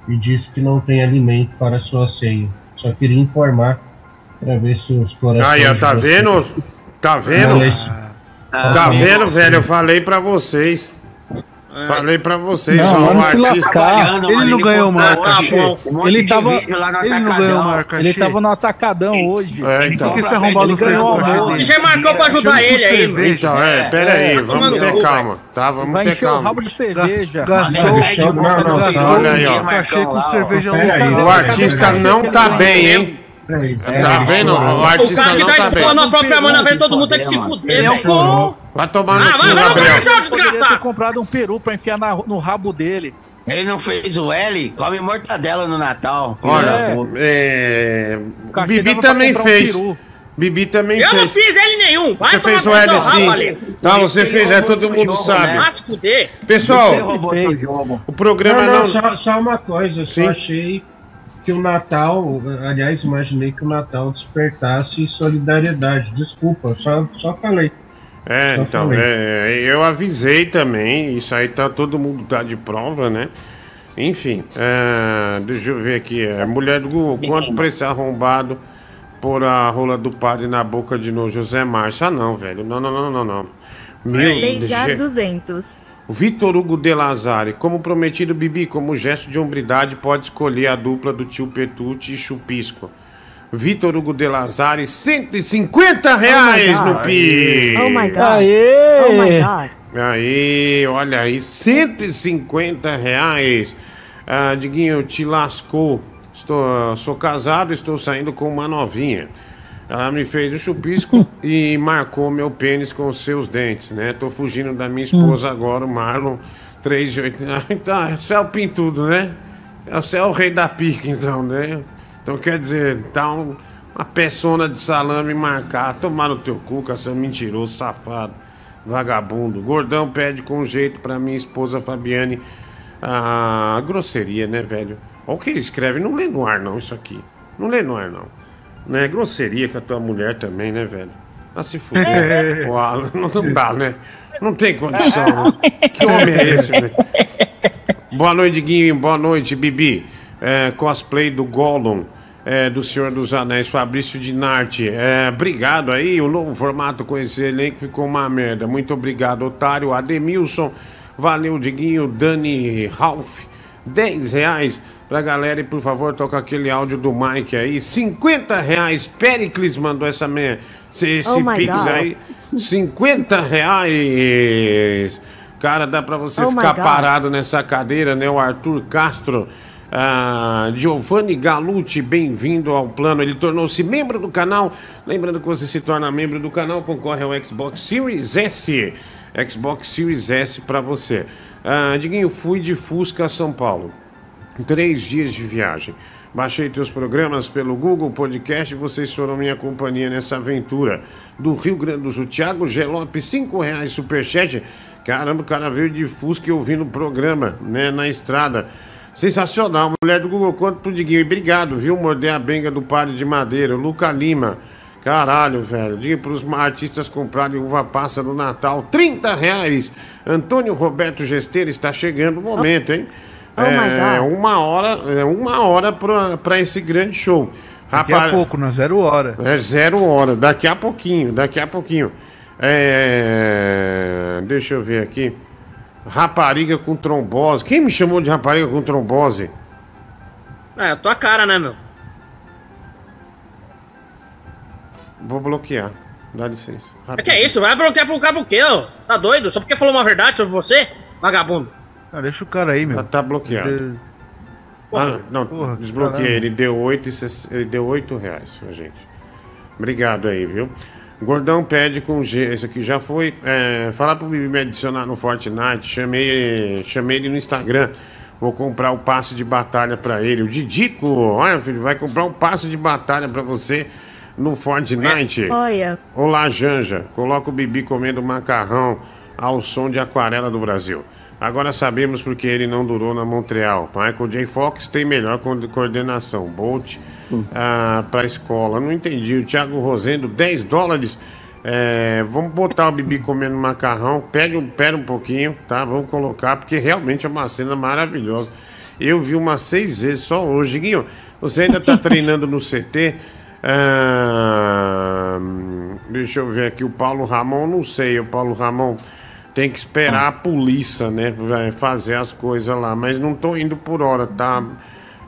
e disse que não tem alimento para sua ceia. Só queria informar para ver se os corações. Aí, tá vendo? Tá vendo? Olha esse- Tá vendo, velho? Eu falei pra vocês. Falei pra vocês, Não, ó, o artista. Ele mano, não ganhou marca, um monte Ele tava- Ele não Atacadão. ganhou marca, Ele tava no atacadão hoje. É, então. Por que esse arrombado Ele fez com? Ele já marcou pra ajudar ele aí. Então, é, pera aí, vamos tomando ter calma, tá? Vamos ter encher o calma. rabo de cerveja. Gastou, gastou olha aí, ó. cachê com cerveja. O artista não tá bem, hein? Peraí. Tá vendo? O O artista cara que não tá bem. pôr na própria mão na frente, todo mundo tem que se fuder, Eu vou. Vai tomar no Ah, cu, Gabriel. Poderia ter comprado um peru pra enfiar na- no rabo dele. Ele não fez o L? Come mortadela no Natal. Olha, É. é... Bibi também um fez. peru. Bibi também Eu não fez. fiz ele nenhum. Vai Você tomar fez o no L sim. Tá, você Ele fez, é, todo do mundo jogo, sabe. né? Pessoal, o programa Não, não, não... só, só uma coisa, eu só Sim. achei que o Natal, aliás, imaginei que o Natal despertasse solidariedade. Desculpa, só, só falei. É, Só então, falei. é, eu avisei também, isso aí tá, todo mundo tá de prova, né? Enfim, é, deixa eu ver aqui, é, mulher do Google, quanto esse arrombado pôr a rola do padre na boca de novo, José Márcio? Ah não, velho, não, não, não, não, não. Meu, Beijar Je- 200. Vitor Hugo De Lazare, como prometido, Bibi, como gesto de hombridade, pode escolher a dupla do tio Petute e Chupisco. Vitor Hugo De Lazare, 150 reais no PI. Oh my god. Aê! Oh my god. Aí, olha aí, 150 reais. Ah, Diguinho, te lascou. Estou, sou casado, estou saindo com uma novinha. Ela me fez o chupisco e marcou meu pênis com seus dentes, né? Tô fugindo da minha esposa agora, o Marlon, 3 de 8. Ah, Então, você é o pintudo, né? Você é o rei da pica, então, né? Então, quer dizer, tá um- uma peçona de salame marcar, tomar no teu cu, seu mentiroso, safado, vagabundo. Gordão pede com jeito pra minha esposa Fabiane a grosseria, né, velho? Olha o que ele escreve, não lê no ar, não, isso aqui. Não lê no ar, não. Não é grosseria com a tua mulher também, né, velho? Ah, se fuder. Pô, Alan, não, não dá, né? Não tem condição, né? Que homem é esse, velho? Boa noite, Guinho. Boa noite, Bibi. É, cosplay do Gollum, é, do Senhor dos Anéis, Fabrício Dinarte. É, obrigado aí. O novo formato com esse elenco ficou uma merda. Muito obrigado, Otário. Ademilson. Valeu, Diguinho. Dani Ralph. 10 reais pra galera e por favor toca aquele áudio do Mike aí. 50 reais. Pericles mandou essa me... esse, esse Oh pix God. aí. 50 reais. Cara, dá pra você Oh ficar parado nessa cadeira, né? O Arthur Castro. Ah, Giovanni Galucci, bem-vindo ao plano. Ele tornou-se membro do canal. Lembrando que você se torna membro do canal, concorre ao Xbox Series S. Xbox Series S para você. Ah, Diguinho, fui de Fusca a São Paulo. Três dias de viagem. Baixei teus programas pelo Google Podcast e vocês foram minha companhia nessa aventura. Do Rio Grande do Sul, Thiago Gelope, cinco reais superchat. Caramba, o cara veio de Fusca ouvindo o programa, né, na estrada. Sensacional, mulher do Google, conta pro Diguinho. Obrigado, viu, morder a benga do Padre de Madeira, Luca Lima. Caralho, velho. Diga pros artistas comprarem uva passa no Natal. 30 reais. Antônio Roberto Gesteira está chegando o momento, hein? Oh é God. uma hora, é uma hora pra, pra esse grande show. Daqui a pouco, na zero hora. É zero hora, daqui a pouquinho, daqui a pouquinho. É, Deixa eu ver aqui. Rapariga com trombose. Quem me chamou de rapariga com trombose? É, tua cara, né, meu? Vou bloquear. Dá licença. É que é isso? Vai bloquear pro cara por quê, ó? Tá doido? Só porque falou uma verdade sobre você? Vagabundo. Ah, deixa o cara aí, meu. Tá, bloqueado. Ah, não, Porra, desbloqueei. Ele deu 8, ele deu 8 reais pra gente. Obrigado aí, viu? Gordão pede com G. Esse aqui já foi. É, falar pro Bibi me adicionar no Fortnite. Chamei, chamei ele no Instagram. Vou comprar o passe de batalha pra ele. O Didico, olha, filho, vai comprar um passe de batalha pra você no Fortnite. Olha, Olá, Janja. Coloca o Bibi comendo macarrão ao som de aquarela do Brasil. Agora sabemos porque ele não durou na Montreal. Michael J. Fox tem melhor co- coordenação. Bolt ah, para escola. Não entendi. O Thiago Rosendo, 10 dólares. É, vamos botar o Bibi comendo macarrão. Pede um, pera um pouquinho, tá? Vamos colocar, porque realmente é uma cena maravilhosa. Eu vi umas seis vezes só hoje. Diguinho, você ainda tá treinando no CT? Ah, deixa eu ver aqui. O Paulo Ramon, não sei. O Paulo Ramon tem que esperar a polícia, né? Fazer as coisas lá. Mas não tô indo por hora, tá?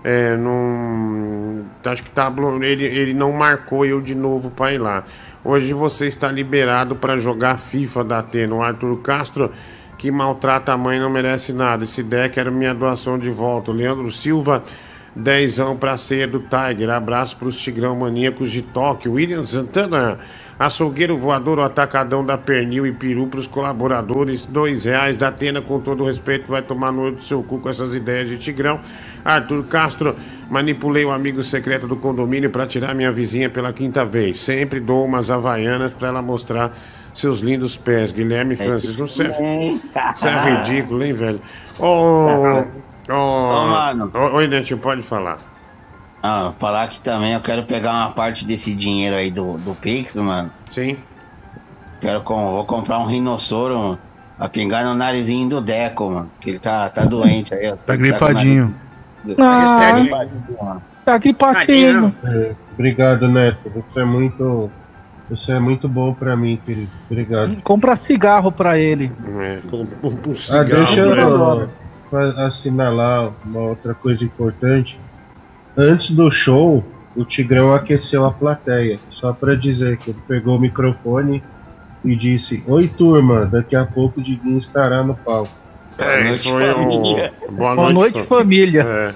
É, não. Acho que tá. Ele, ele não marcou eu de novo pra ir lá. Hoje você está liberado para jogar FIFA da Atena. O Arthur Castro, que maltrata a mãe, não merece nada. Esse deck era minha doação de volta. O Leandro Silva, dezão pra ceia do Tiger. Abraço pros Tigrão Maníacos de Tóquio. William Santana, açougueiro voador, o atacadão da Pernil e Peru pros colaboradores. Dois reais da Atena, com todo respeito, vai tomar no olho do seu cu com essas ideias de Tigrão. Arthur Castro, manipulei o amigo secreto do condomínio para tirar minha vizinha pela quinta vez. Sempre dou umas havaianas para ela mostrar seus lindos pés. Guilherme é, você é ridículo, hein, velho? Ô, ô, Ô, mano. ô, Oi, Netinho, pode falar. Ah, falar que também eu quero pegar uma parte desse dinheiro aí do, do Pix, mano. Sim. Quero com, vou comprar um rinossoro, mano, pra pingar no narizinho do Deco, mano. Que ele tá, tá doente aí. ó. Tá gripadinho. Tá gripadinho, mano. tá gripadinho. É, obrigado, Neto. Você é muito. Você é muito bom pra mim, querido. Obrigado. Compra cigarro pra ele. É, com, com, com Ah, cigarro, deixa né? eu fa- assinalar uma outra coisa importante. Antes do show, o Tigrão aqueceu a plateia. Só pra dizer que ele pegou o microfone e disse: Oi, turma, daqui a pouco o Diguinho estará no palco. É, foi o... Boa Boa noite, família. É.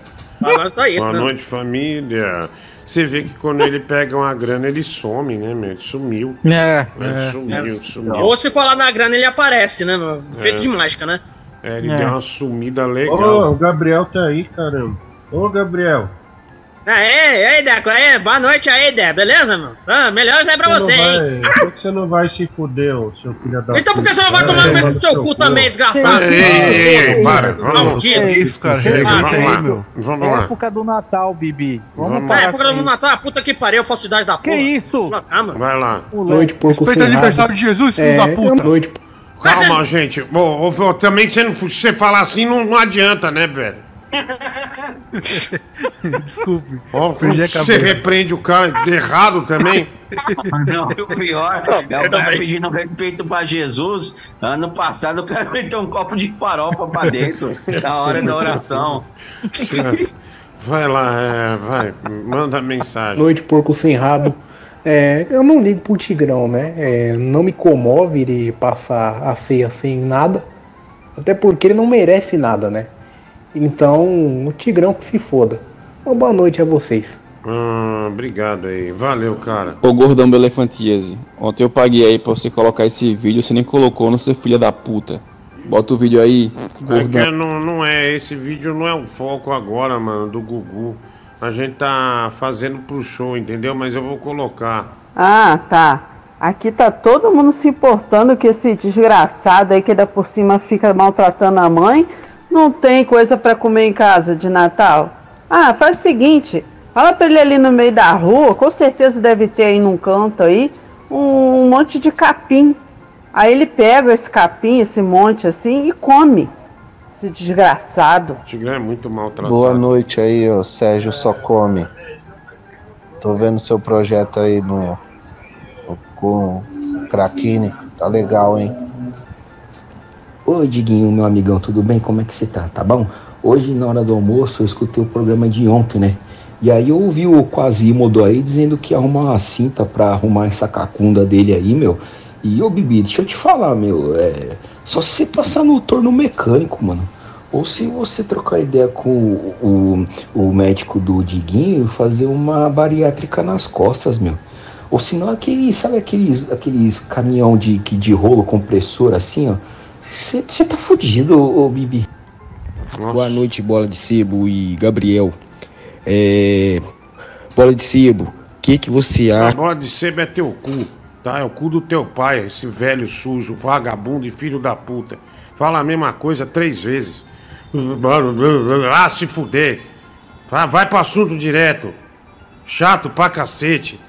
Isso, Boa né? noite, família. Você vê que quando ele pega uma grana, ele some, né, meu? Ele sumiu. É, Ele é. sumiu, sumiu. Ou se falar na grana, ele aparece, né, meu? Feito É. de mágica, né? É, ele É. deu uma sumida Ô, legal. o Gabriel tá aí, caramba. Ô, Gabriel. Aê, aí, Deco, aí, boa noite aí, Deco, beleza, meu? Ah, melhores aí pra você, hein? vai, por que você não vai se fuder, ô, seu filho da Então por que puta? você não vai tomar no meio Vai do seu cu no também, desgraçado? Ei, ei, ei, para, vamos. tiro. É isso, cara. Chega, vamos aí, lá. meu. Vamos É lá. época do Natal, Bibi. Vamos Vamos É, parar época do. Natal, puta que pariu, falsidade da Que porra. isso? Calma. Vai lá. Noite, porco Respeita o aniversário de Jesus, filho É, da puta. Noite, Calma, gente. Bom, também você, não, você falar assim não, não adianta, né, velho? Desculpe. Ó, você repreende o cara errado também. Não, o pior é o cara pedindo respeito pra Jesus. Ano passado o cara meteu um copo de farofa pra dentro, na hora da oração. Vai lá, é, vai. Manda mensagem. noite, porco sem rabo. É, eu não ligo pro Tigrão, né? É, não me comove ele passar a ceia sem nada. Até porque ele não merece nada, né? Então, o Tigrão que se foda. Uma boa noite a vocês. Ah, obrigado aí. Valeu, cara. Ô gordão do Elefantiase, ontem eu paguei aí pra você colocar esse vídeo, você nem colocou no seu filho da puta. Bota o vídeo aí, É que gordão. não, não é, esse vídeo não é o foco agora, mano, do Gugu. A gente tá fazendo pro show, entendeu? Mas eu vou colocar. Ah, tá. Aqui tá todo mundo se importando que esse desgraçado aí que ainda por cima fica maltratando a mãe não tem coisa pra comer em casa de Natal. Ah, faz o seguinte, fala pra ele ali no meio da rua, com certeza deve ter aí num canto aí um monte de capim. Aí ele pega esse capim, esse monte assim e come. Esse desgraçado. O Tigrão é muito maltratado. Boa noite aí, ô Sérgio Socome. Tô vendo seu projeto aí no, no com Craquine. Tá legal, hein? Ô Diguinho, meu amigão, tudo bem? Como é que você tá? Tá bom? Hoje, na hora do almoço, eu escutei o programa de ontem, né? E aí eu ouvi o Quasimodo aí dizendo que ia arrumar uma cinta pra arrumar essa cacunda dele aí, meu. E ô Bibi, deixa eu te falar, meu, é. Só se você passar no torno mecânico, mano. Ou se você trocar ideia com o, o, o médico do Diguinho e fazer uma bariátrica nas costas, meu. Ou se não, aquele, sabe aqueles, aqueles caminhão de, que- de rolo compressor assim, ó. Você tá fudido, ô, ô Bibi. Boa noite, Bola de Sebo e Gabriel. É. Bola de Sebo, o que, que você A acha? bola de sebo é teu cu, tá? É o cu do teu pai, esse velho sujo, vagabundo e filho da puta. Fala a mesma coisa três vezes. Ah, se fuder. Vai, vai pro assunto direto. Chato pra cacete.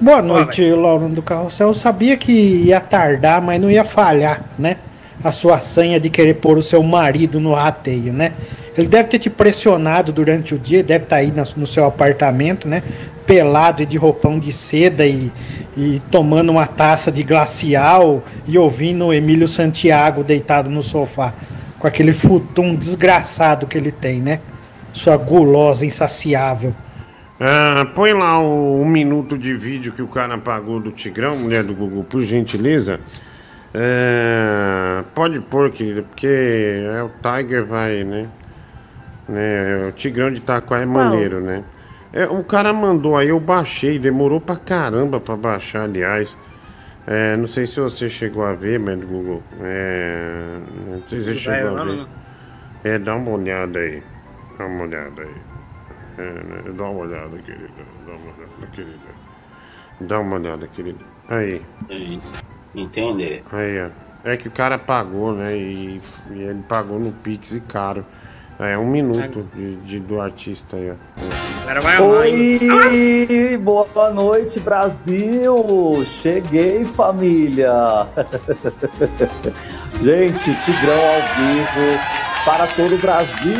Boa noite, Laurão do Carrossel. Eu sabia que ia tardar, mas não ia falhar, né? A sua senha de querer pôr o seu marido no rateio, né? Ele deve ter te pressionado durante o dia, deve estar aí na- no seu apartamento, né? Pelado e de roupão de seda e, e tomando uma taça de glacial e ouvindo o Emílio Santiago deitado no sofá, com aquele futum desgraçado que ele tem, né? Sua gulosa insaciável. Ah, põe lá o, um minuto de vídeo que o cara pagou do Tigrão, mulher do Google, por gentileza. É, pode pôr, querida, porque é, o Tiger vai, né? né? O Tigrão de Itaquá é maneiro, né? É, o cara mandou aí, eu baixei, demorou pra caramba pra baixar, aliás. É, não sei se você chegou a ver, mas Google. É, não sei se você chegou a ver. É, dá uma olhada aí. Dá uma olhada aí. É, né, dá uma olhada, querida. Dá uma olhada, querida. Dá uma olhada, querida. Aí. Entender. Aí, ó. É que o cara pagou, né? E, e ele pagou no Pix e caro. É um minuto de, de- do artista aí, ó. Agora vai? Oi, boa noite, Brasil! Cheguei, família! Gente, Tigrão ao vivo para todo o Brasil!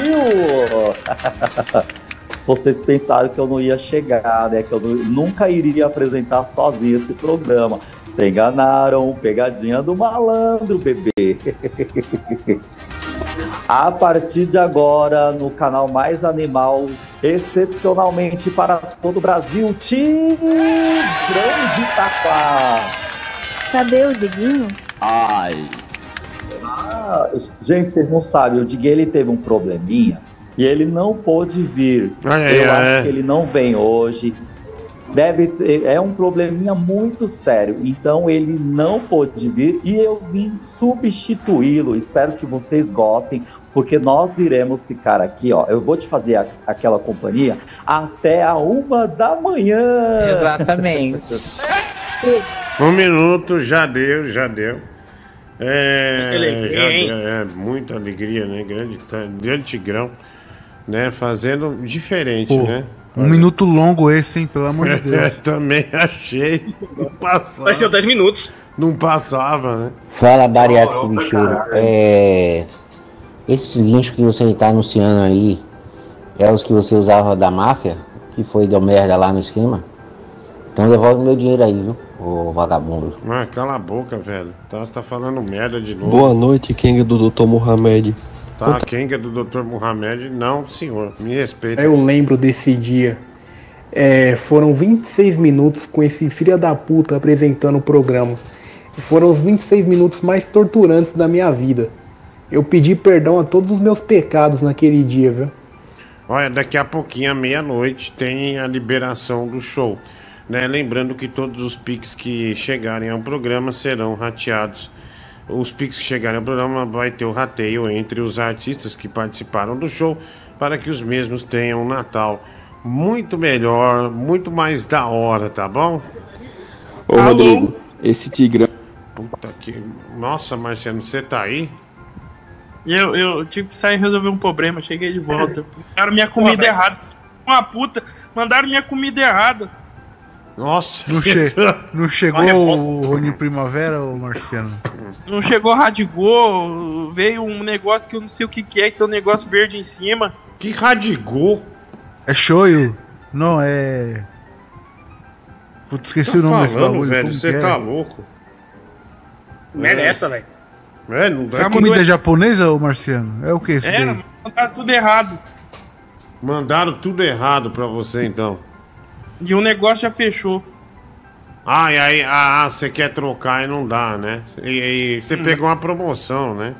Vocês pensaram que eu não ia chegar, né? Que eu nu- nunca iria apresentar sozinho esse programa. Se enganaram, pegadinha do malandro, bebê. A partir de agora, no canal Mais Animal, excepcionalmente para todo o Brasil, Tigrão de Itaquá. Cadê o Diguinho? Ai. Ah, gente, vocês não sabem, o Diguinho ele teve um probleminha e ele não pôde vir. Ai, ai, Eu ai. acho que ele não vem hoje. Deve ter- é um probleminha muito sério. Então ele não pôde vir e eu vim substituí-lo. Espero que vocês gostem, porque nós iremos ficar aqui, ó. Eu vou te fazer a- aquela companhia até a uma da manhã. Exatamente. Um minuto, já deu, já deu. É, Que alegria, já é muita alegria, né? Grande, ta- grande Tigrão, né? Fazendo diferente, Pô, né? Um minuto longo esse, hein? Pelo amor de Deus. também achei. Não passava. Vai ser 10 minutos. Não passava, né? Fala, bariátrico bicheiro. É. Esses guinchos que você está anunciando aí é os que você usava da máfia, que foi deu merda lá no esquema? Então devolve meu dinheiro aí, viu? Ô vagabundo. Ah, cala a boca, velho. Tá, você tá falando merda de novo. Boa noite, Kenga do Dr. Mohamed. Tá, quem que é do Dr. Mohamed? Não, senhor. Me respeita. Eu lembro desse dia. É, foram 26 minutos com esse filho da puta apresentando o programa. Foram os 26 minutos mais torturantes da minha vida. Eu pedi perdão a todos os meus pecados naquele dia, viu? Olha, daqui a pouquinho, à meia-noite, tem a liberação do show. Né? Lembrando que todos os pics que chegarem ao programa serão rateados. Os pics que chegarem ao programa vai ter o rateio entre os artistas que participaram do show para que os mesmos tenham um Natal muito melhor, muito mais da hora, tá bom? Ô, Rodrigo, esse Tigrão. Puta que. Nossa, Marciano, você tá aí? Eu, eu tive que sair e resolver um problema, cheguei de volta. Mandaram minha comida errada. Uma puta, mandaram minha comida errada. Nossa, Não, che- não chegou o Rony Primavera, ô Marciano? Não chegou Radigol, veio um negócio que eu não sei o que, que é, que tem um negócio verde em cima. Que Radigol? É shoyu? Não, é. Putz, esqueci Tá o nome desse falando, bagulho. velho, você que é? tá louco. Merece, velho. É, não dá É comida japonesa, ô Marciano? É o que isso Era, daí? mas mandaram tudo errado. Mandaram tudo errado pra você, então. E o negócio já fechou. Ah, e aí, ah, você quer trocar e não dá, né? E, e você Hum. pegou uma promoção, né?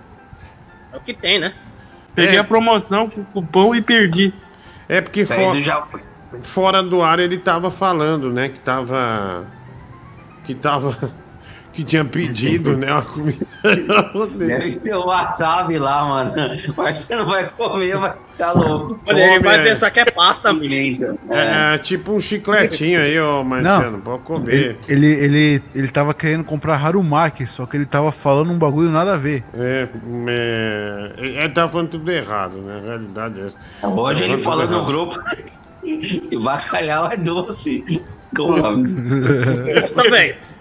É o que tem, né? Peguei É. a promoção com o cupom e perdi. É porque do Ja- fora do ar ele tava falando, né? Que tava. Que tava. Que tinha pedido, né? Uma comida. Deve ser o wasabi lá, mano. Mas você não vai comer, vai ficar louco. Olha, ele vai é. pensar que é pasta, bicho. É, tipo um chicletinho aí, ó, Marciano. Pode comer. Ele, ele, ele, ele tava querendo comprar Harumaki, só que ele tava falando um bagulho nada a ver. É, é, ele tava falando tudo errado, né? A realidade é essa. Hoje ele Tudo falou no grupo que bacalhau é doce. Como? Nossa, velho.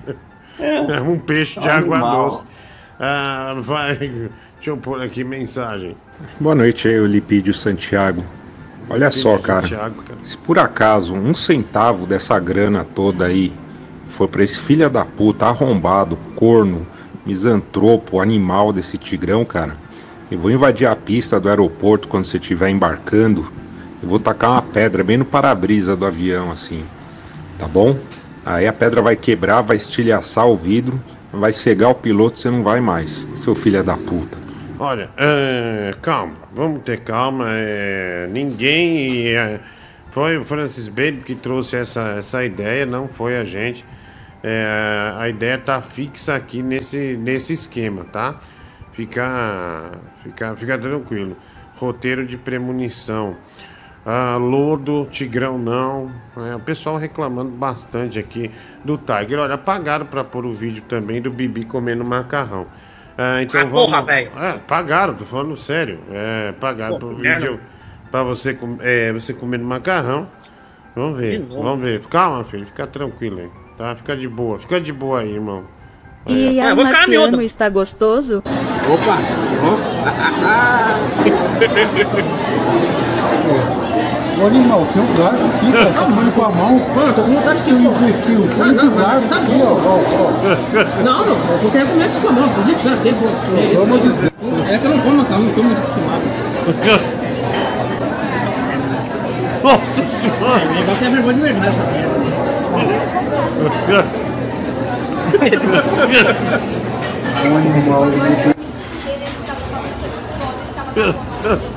É um peixe de água Animal. doce. Ah, vai. Deixa eu pôr aqui mensagem. Boa noite aí, Olipídio Santiago. Olha só, cara. Santiago, cara. Se por acaso um centavo dessa grana toda aí for pra esse filho da puta arrombado, corno, misantropo, animal desse tigrão, cara, eu vou invadir a pista do aeroporto quando você estiver embarcando. Eu vou tacar uma pedra bem no para-brisa do avião, assim. Tá bom? Aí a pedra vai quebrar, vai estilhaçar o vidro, vai cegar o piloto, você não vai mais, seu filho da puta. Olha, é, calma, vamos ter calma. é, ninguém. é, foi o Francis Baby que trouxe essa, essa ideia, não foi a gente. É, a ideia tá fixa aqui nesse, nesse esquema, tá? Fica, fica, fica tranquilo. Roteiro de premonição. Ah, lodo, Tigrão não. É, o pessoal reclamando bastante aqui do Tiger. Olha, pagaram pra pôr o vídeo também do Bibi comendo macarrão. Ah, então Ah, vamos. porra, velho. É, pagaram, tô falando sério. É, pagaram Pô, pro vídeo pra você, com- é, você comendo macarrão. Vamos ver, vamos ver. Calma, filho, fica tranquilo aí. Tá? Fica de boa, fica de boa aí, irmão. E É. ficar Marciano, está gostoso? Opa! Ô animal, tem um garfo aqui, cara. Tá comendo com a mão. Mano, tô com vontade de Seu imbecil, põe Não, não, com o garfo tá aqui, ó, ó, ó. Não, não, eu só quero comer com a mão. Desiste, já tempo. Pelo amor de Deus. É que eu não como macarrão, não sou muito acostumado. Nossa senhora! É, negócio é vergonha de verdade essa merda. Um animal.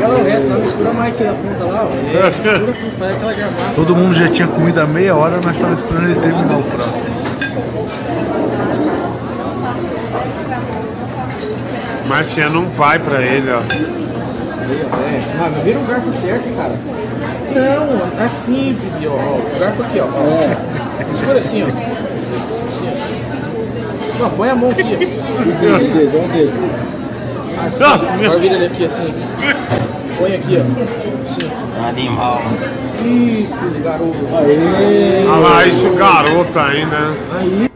Pega o resto, não mistura mais aqui na ponta lá, ó. É, mistura com faz aquela gravata. Todo mundo já tinha comido há meia hora, nós tava esperando ele terminar o prato. Marciano um pai pra ele, ó. É, mano, vira o garfo certo, cara. Não, assim, Bibi, ó. ó, O garfo aqui, ó. É. Segura assim, ó. Não, põe a mão aqui. Assim, agora vira ele aqui assim. Põe aqui, ó. Animal. Isso, garoto. Aê. Olha lá, isso garoto aí, né? Aí.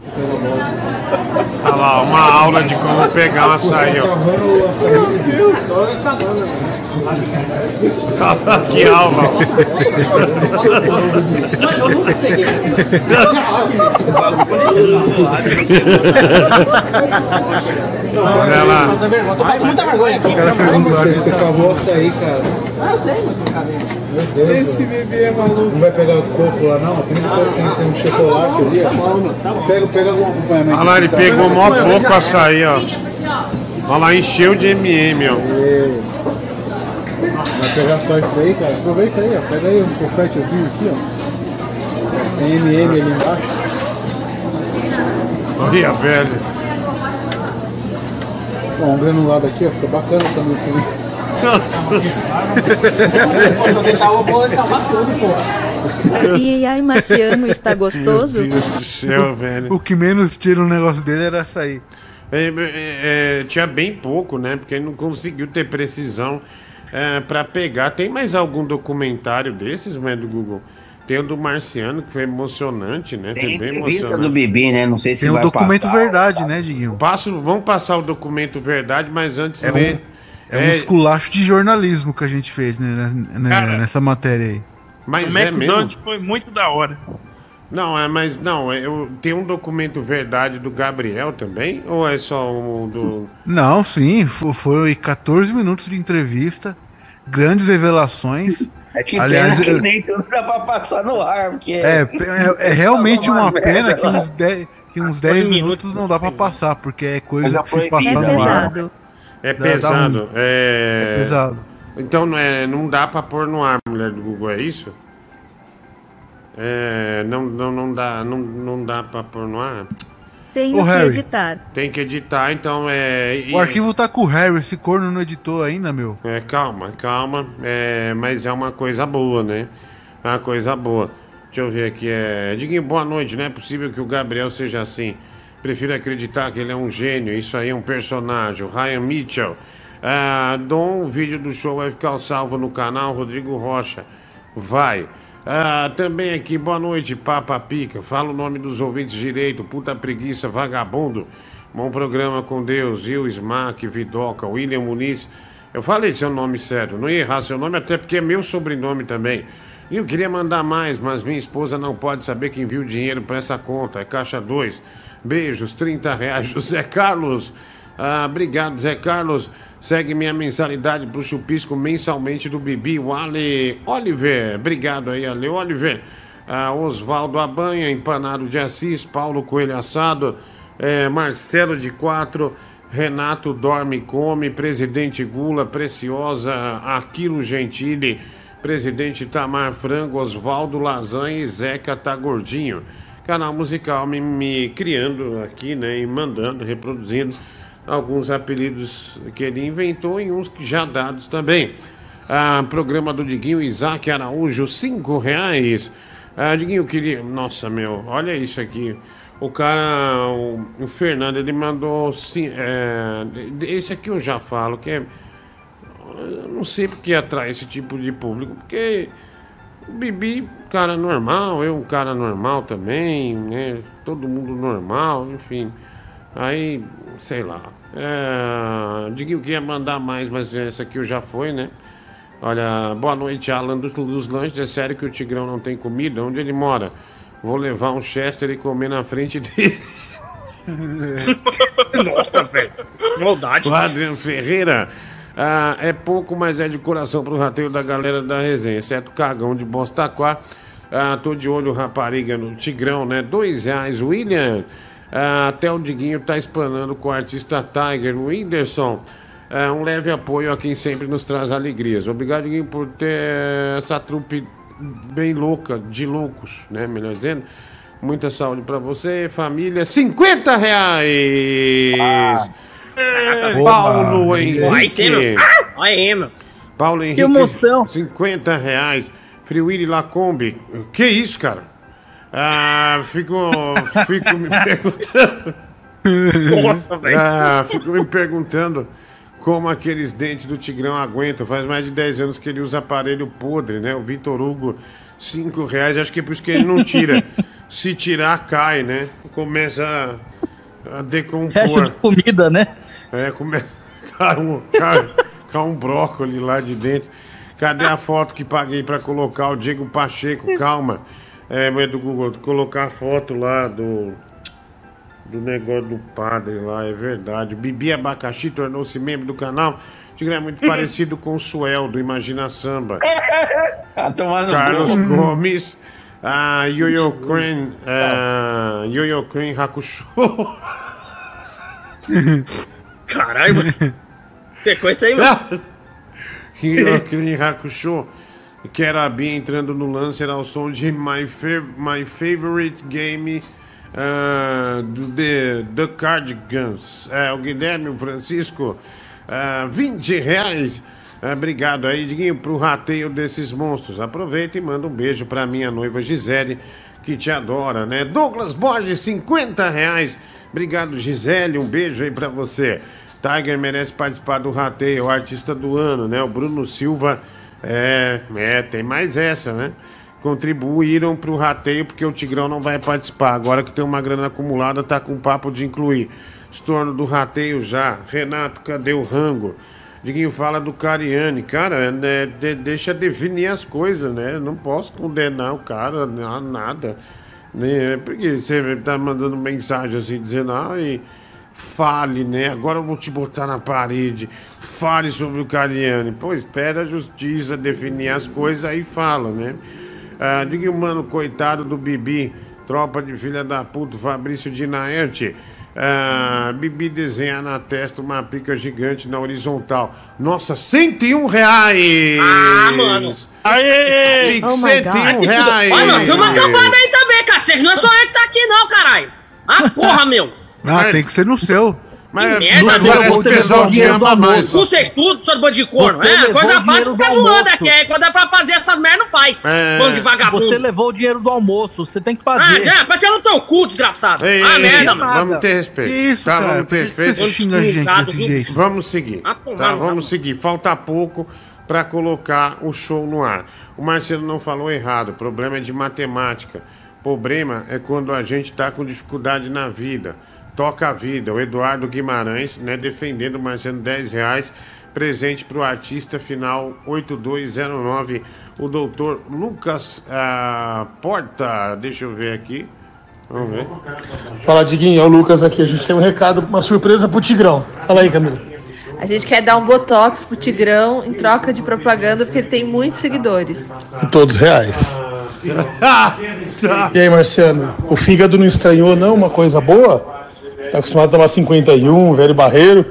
Olha lá, uma aula de como pegar um açaí, ó. Meu Deus, olha essa banda, velho. que alma. Eu nunca peguei. Olha lá. Mas é vergonha, eu tô passando muita vergonha aqui. O cara fez um milagre, você cavou açaí, cara. Ah, eu sei, mas. Meu Deus. Esse bebê é maluco. Não vai pegar o coco lá, não? Tem, tem, tem um chocolate ali, ó. Pega, pega algum acompanhamento. Olha lá, ele pegou mó pouco açaí, ó. Olha lá, encheu de MM, ó. Vai pegar só isso aí, cara. Aproveita aí, ó. Pega aí um confetezinho aqui, ó. Tem MM ali embaixo. Olha, velho. Bom, um granulado aqui, ó. Fica bacana também. Se eu deixar o tá pô. E aí, Marciano, está gostoso? Meu Deus do céu, velho. O que menos tira um negócio dele era açaí. É, é, é, tinha bem pouco, né? Porque ele não conseguiu ter precisão é, para pegar. Tem mais algum documentário desses, né, do Google? Tem o do Marciano, que foi emocionante, né? Tem bem entrevista do Bibi, né? Não sei se Tem o vai documento passar. verdade, né, Diguinho? Passo, vamos passar o documento verdade, mas antes É ler. um, é um esculacho de jornalismo que a gente fez né, né, Cara, nessa matéria aí. Mas o é McDonald's mesmo? foi muito da hora. Não, é, mas não, é, eu, tem um documento verdade do Gabriel também? Ou é só um do. Não, sim, fo- foi 14 minutos de entrevista, grandes revelações. É que Aliás, pena que nem tudo dá pra passar no ar, porque... É, é, é realmente uma merda pena que uns 10, que uns 10 minutos não dá pra passar, porque é coisa que se passar É no ar. pesado. É pesado. ruim. é... É pesado. Então não, é, não dá pra pôr no ar, mulher do Google, é isso? É, não, não, não dá, não, não dá pra pôr no ar. Tenho Ô, que Harry. editar. Tem que editar, então é. e- O arquivo tá com o Harry, esse corno não editou ainda, meu. É, calma, calma. É, mas é uma coisa boa, né? É uma coisa boa. Deixa eu ver aqui. É... Diguinho, boa noite. Não é possível que o Gabriel seja assim. Prefiro acreditar que ele é um gênio. Isso aí é um personagem. O Ryan Mitchell. Ah, Dom, o vídeo do show vai ficar salvo no canal. Rodrigo Rocha. Vai. Ah, também aqui, boa noite, Papa Pica. Fala o nome dos ouvintes direito. Puta preguiça, vagabundo. Bom programa com Deus. Gil, Smack, Vidoca, William Muniz. Eu falei seu nome certo, não ia errar seu nome, até porque é meu sobrenome também. E eu queria mandar mais, mas minha esposa não pode saber que envia o dinheiro para essa conta. É caixa 2. Beijos, 30 reais. José Carlos. Ah, obrigado, Zé Carlos. Segue minha mensalidade pro chupisco mensalmente do Bibi. O Ale Oliver. Obrigado aí, Ale Oliver. Ah, Oswaldo Abanha, Empanado de Assis. Paulo Coelho Assado. eh, Marcelo de Quatro. Renato Dorme Come. Presidente Gula. Preciosa. Aquilo Gentili. Presidente Tamar Frango. Oswaldo Lasanha e Zeca Tá Gordinho. Canal musical me, me criando aqui, né? E mandando, reproduzindo alguns apelidos que ele inventou e uns que já dados também. Ah, programa do Diguinho Isaac Araújo, cinco reais. Ah, Diguinho, queria. Nossa, meu, olha isso aqui. O cara, o, o Fernando, ele mandou. Sim, é, esse aqui eu já falo, que é. Eu não sei porque atrai esse tipo de público, porque o Bibi, cara normal, eu um cara normal também, né? Todo mundo normal, enfim. Aí, sei lá. É, Diguinho queria mandar mais, mas essa aqui eu já foi, né? Olha, boa noite, Alan dos, dos lanches. É sério que o Tigrão não tem comida? Onde ele mora? Vou levar um Chester e comer na frente dele. Nossa, velho. Maldade. O Adriano Ferreira. ah, é pouco, mas é de coração pro rateio da galera da resenha, exceto o cagão de Bostaquá. Ah, tô de olho rapariga no Tigrão, né? Dois reais, William. Ah, até o Diguinho tá explanando com o artista Tiger, o Whindersson. Ah, um leve apoio a quem sempre nos traz alegrias. Obrigado, Diguinho, por ter essa trupe bem louca, de loucos, né? Melhor dizendo. Muita saúde pra você, família. 50 reais! É, Oba, Paulo Henrique. Ah, Olha aí, meu. Paulo Henrique. emoção. 50 reais. Friwiri Lacombe. Que isso, cara? Ah, fico, fico me perguntando. Nossa, velho. Ah, fico me perguntando como aqueles dentes do Tigrão aguentam. Faz mais de 10 anos que ele usa aparelho podre, né? O Vitor Hugo, 5 reais. Acho que é por isso que ele não tira. Se tirar, cai, né? Começa a, a decompor. Resto de comida, né? É, começa. Cai um, cai, um brócolis lá de dentro. Cadê a foto que paguei pra colocar o Diego Pacheco? Calma. É, mas do Google, colocar a foto lá do. Do negócio do padre lá, é verdade. Bibi Abacaxi tornou-se membro do canal. Tigrão é muito parecido com o Suel do Imagina Samba. Tá Carlos. Gomes. Ah, Yoyo Crane. Ah, Yoyo Crane Hakusho. Caralho, mano. Tem coisa aí, mano. Yoyo Crane Hakusho. Que era a Bia entrando no lance, era o som de My, Fav my Favorite Game ah, do The, The Cardigans. É, o Guilherme o Francisco. ah, 20 reais. Ah, obrigado aí, Diguinho, pro rateio desses monstros. Aproveita e manda um beijo pra minha noiva Gisele, que te adora, né? Douglas Borges, 50 reais. Obrigado, Gisele. Um beijo aí pra você. Tiger merece participar do rateio, o artista do ano, né? O Bruno Silva. É, é, tem mais essa, né? Contribuíram pro rateio porque o Tigrão não vai participar. Agora que tem uma grana acumulada, tá com papo de incluir. Estorno do rateio já. Renato, cadê o rango? Diguinho fala do Cariani. Cara, né, de- deixa definir as coisas, né? Não posso condenar o cara, na- nada. Né? Porque você tá mandando mensagem assim, dizendo, ai, fale, né? Agora eu vou te botar na parede. Fale sobre o Cariani. Pô, espera a justiça definir as coisas aí fala, né? Ah, diga mano, coitado do Bibi, tropa de filha da puta, Fabrício de Naerte. Ah, Bibi desenha na testa uma pica gigante na horizontal. Nossa, 101 reais! Ah, mano. Aê! Pique, 101 reais! Olha, mano, tem uma campanha aí também, cacete. Não é só eu que tá aqui, não, caralho. Ah, porra, meu. Ah, tem que ser no seu. Mas Que merda, não parece meu. que o pessoal te ama mais. Com vocês tudo, seu bando de corno. Você É, levou coisa o dinheiro fica do zoando aqui. Aí quando é pra fazer essas merdas, não faz. É. Bando de vagabundo. Você levou o dinheiro do almoço, você tem que Ah, fazer. já, pra tirar no teu cu, desgraçado. Ei, ah, ei, merda, ei, mano. Vamos ter respeito. Isso, tá, cara? vamos ter respeito. você xinga a gente desse jeito? Vamos seguir. Ah, Tá, vamos rabo. seguir. Falta pouco para colocar o show no ar. O Marcelo não falou errado. O problema é de matemática. O problema é quando a gente tá com dificuldade na vida. Toca a vida. O Eduardo Guimarães, né, defendendo o Marcelo 10 reais. Presente para o artista final 8209, o doutor Lucas ah, Porta. Deixa eu ver aqui. Vamos ver. Fala, Diguinho, é o Lucas aqui. A gente tem um recado, uma surpresa pro Tigrão. Fala aí, Camila. A gente quer dar um botox pro Tigrão em troca de propaganda porque ele tem muitos seguidores. Todos reais. E aí, Marciano? O fígado não estranhou, não? Uma coisa boa? Tá acostumado a tomar 51, velho barreiro.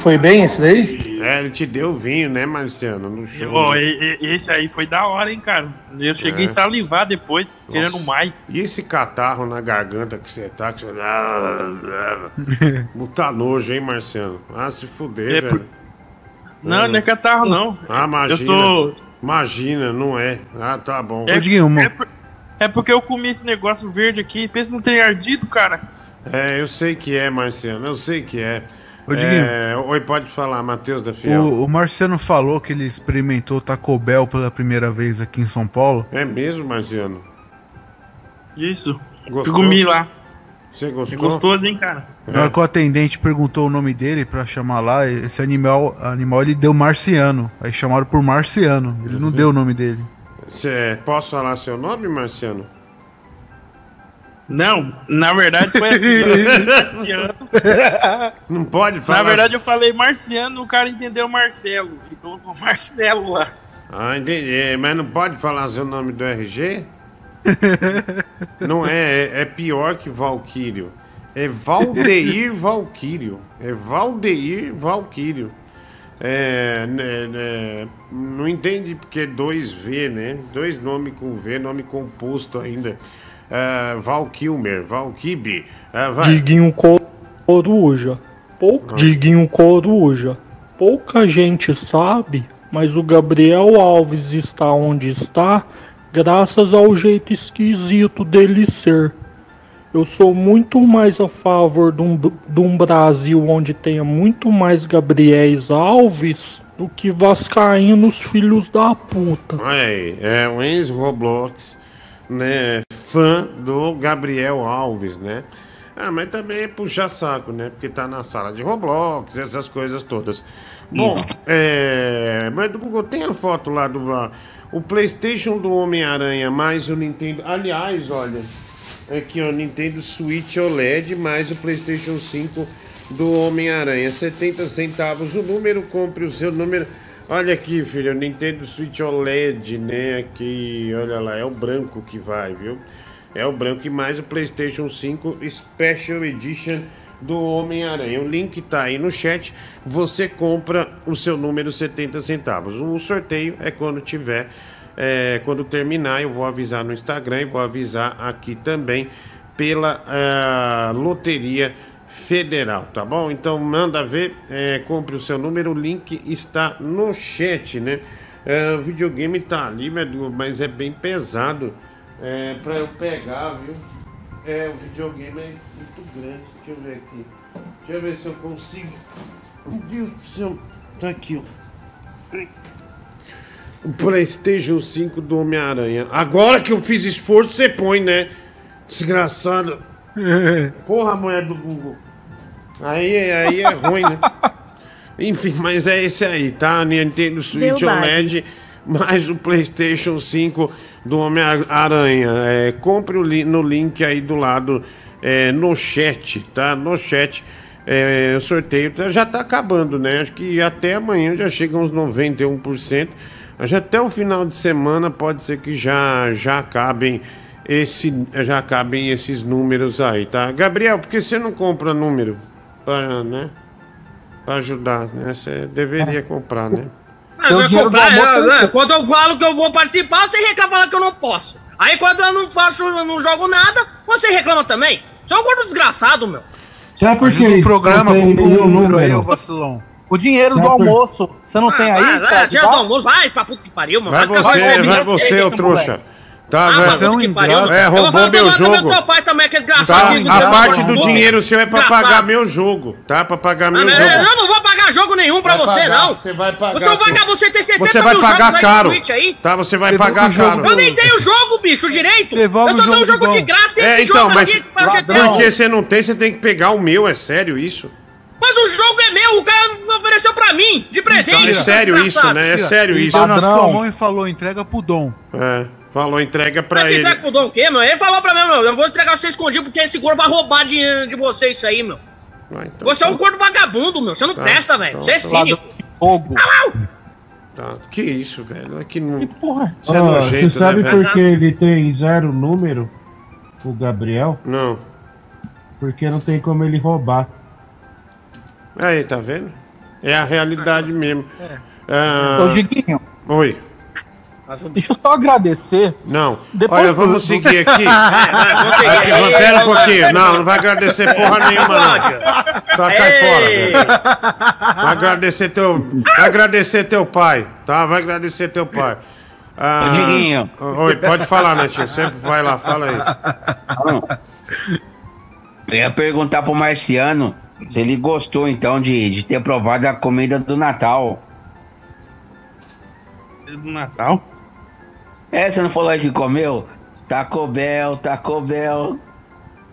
Foi bem esse daí? É, ele te deu vinho, né, Marciano? No show. Ó, e- e- esse aí foi da hora, hein, cara. Eu cheguei É. a salivar depois, querendo Nossa. mais. E esse catarro na garganta que você tá? Que você... Botar nojo, hein, Marciano? Ah, se fuder, É velho. por- Não, não é catarro, não. Ah, imagina. Eu tô. Imagina, não é. Ah, tá bom. É, é, por- é porque eu comi esse negócio verde aqui. Pensa não tem ardido, cara. É, eu sei que é, Marciano. Eu sei que é. Ô, Diguinho. é... Oi, pode falar, Matheus da Fiel. O, o Marciano falou que ele experimentou Taco Bell pela primeira vez aqui em São Paulo. É mesmo, Marciano? Isso. Gostou? Eu comi lá. Você É gostou? gostoso, hein, cara? Na hora que o atendente perguntou o nome dele pra chamar lá, esse animal, animal ele deu Marciano. Aí chamaram por Marciano. Ele não deu o nome dele. Cê... Posso falar seu nome, Marciano? Não, na verdade foi assim. Marciano. Não pode falar. Na verdade eu falei Marciano, o cara entendeu Marcelo. Ele colocou Marcelo lá. Ah, entendi. Mas não pode falar seu nome do RG? não é, é, é pior que Valquírio. É Valdeir Valquírio. É Valdeir Valquírio. É, né, né, não entende porque é dois V, né? Dois nomes com V, nome composto ainda. É, Valkilmer, Valkibe. É, vai. Diguinho Coruja. Pouca... Diguinho Coruja. Pouca gente sabe, mas o Gabriel Alves está onde está graças ao jeito esquisito dele ser. Eu sou muito mais a favor de um, de um Brasil onde tenha muito mais Gabriéis Alves do que Vascaínos filhos da puta. Olha aí, é o Enzo Roblox, né? Fã do Gabriel Alves, né? Ah, mas também é puxar saco, né? Porque tá na sala de Roblox, essas coisas todas. Bom, é, mas do Google tem a foto lá do ah, o PlayStation do Homem-Aranha mais o Nintendo. Aliás, olha, aqui ó, Nintendo Switch OLED mais o PlayStation 5 do Homem-Aranha, 70 centavos o número, compre o seu número. Olha aqui, filho, o Nintendo Switch OLED, né? Aqui, olha lá, é o branco que vai, viu? É o branco e mais o PlayStation 5 Special Edition do Homem-Aranha. O link tá aí no chat. Você compra o seu número 70 centavos. O sorteio é quando tiver, é, quando terminar. Eu vou avisar no Instagram e vou avisar aqui também pela ah, Loteria Federal, tá bom? Então manda ver, é, compre o seu número. O link está no chat, né? É, o videogame tá ali, mas é bem pesado é, pra eu pegar, viu? É, o videogame é muito grande. Deixa eu ver aqui. Deixa eu ver se eu consigo. Meu Deus do céu. Tá aqui, ó. O PlayStation 5 do Homem-Aranha. Agora que eu fiz esforço, você põe, né? Desgraçado. Porra, mulher do Google. Aí, aí é ruim, né? Enfim, mas é esse aí, tá? Nintendo Switch Deu OLED mais o PlayStation 5 do Homem-Aranha. É, compre o li- no link aí do lado é, no chat, tá? No chat. É, o sorteio tá- já tá acabando, né? Acho que até amanhã já chega uns 91%. Mas até o final de semana pode ser que já, já acabem esse, já acabem esses números aí, tá? Gabriel, por que você não compra número? Pra, né? Pra ajudar, né? Você deveria comprar, né? Ah, eu vou comprar, é, né? Quando eu falo que eu vou participar, você reclama falando que eu não posso. Aí quando eu não faço, eu não jogo nada, você reclama também. Você é um gordo desgraçado, meu. Será porque o programa, um nenhum número aí, ô vacilão. O dinheiro do por- almoço, você não tem aí? Vai, vai, dinheiro do almoço, vai pra puta que pariu, mano. Vai você, mais vai ouvindo você, ô moleque. Tá, Ah, vai. É, Eu vou roubou falar meu jogo. pai também, que é Tá, desgraçado. a parte do dinheiro seu é pra pagar meu jogo, tá? Pra pagar Ah, meu mas jogo. Eu não vou pagar jogo nenhum pra Vai você, pagar, não. Você vai pagar. Você é sim. vagabundo, você tem 70 Você vai mil pagar jogos aí no caro. Tá, você vai Devolve pagar o jogo caro. Eu nem tenho jogo, bicho, direito. Devolve eu só o tenho um jogo de graça e É, esse então, jogo mas aqui pra você ter. porque você não tem, você tem que pegar o meu, é sério isso? Mas o jogo é meu, o cara ofereceu pra mim, de presente. É sério isso, desgraçado. né? É sério isso. deu na sua mão e falou, entrega pro Dom. É, falou, entrega pra Mas ele. entrega pro Dom o quê, meu? Ele falou pra mim, meu, eu vou entregar você escondido porque esse gordo vai roubar dinheiro de você isso aí, meu. Vai, então, Você é um gordo vagabundo, meu. Você não Tá, presta, velho. então, Você é tá. cínico. Fogo. Tá, que isso, velho? É que não. Que porra. Isso é Ó, nojento, você sabe né, por que ele tem zero número, o Gabriel? Não. Porque não tem como ele roubar. Aí, tá vendo? É a realidade mesmo. Ah, Ô, Diguinho, Oi. Deixa eu só agradecer. Não. Depois Olha, vamos do- seguir aqui. Seguir. Aqui, Ei, Pera um pouquinho. Não, não vai agradecer porra nenhuma, não. Tá, cai fora, velho. Vai agradecer teu. Vai agradecer teu pai, tá? Vai agradecer teu pai. Ah, Diguinho. Oi, pode falar, Netinho. Sempre vai lá, fala aí. Eu ia perguntar pro Marciano se ele gostou então de, de ter provado a comida do Natal. Do Natal? É, você não falou aí que comeu? Taco Bell, Taco Bell.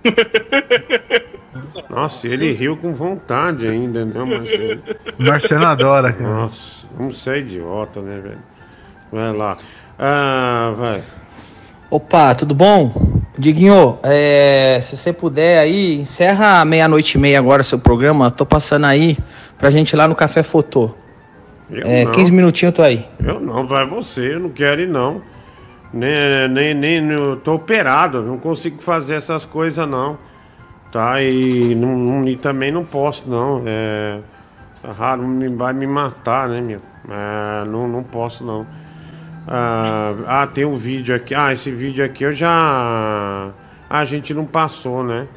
Nossa, ele riu com vontade ainda, né, Marcelo? Marcelo adora, cara. Nossa, vamos ser idiota, né, velho? Vai lá. Ah, vai. Opa, tudo bom? Diguinho, é, se você puder aí, encerra meia-noite e meia agora seu programa. Tô passando aí pra gente ir lá no Café Fotô. Eu É, não. 15 minutinhos eu tô aí. Eu não, vai você, eu não quero ir não. Nem, nem, nem, eu tô operado, não consigo fazer essas coisas não. Tá? E, não, e também não posso não. É, tá raro, vai me matar, né, meu? É, não, não posso não. Ah, ah, tem um vídeo aqui. Ah, esse vídeo aqui eu já. A gente não passou, né?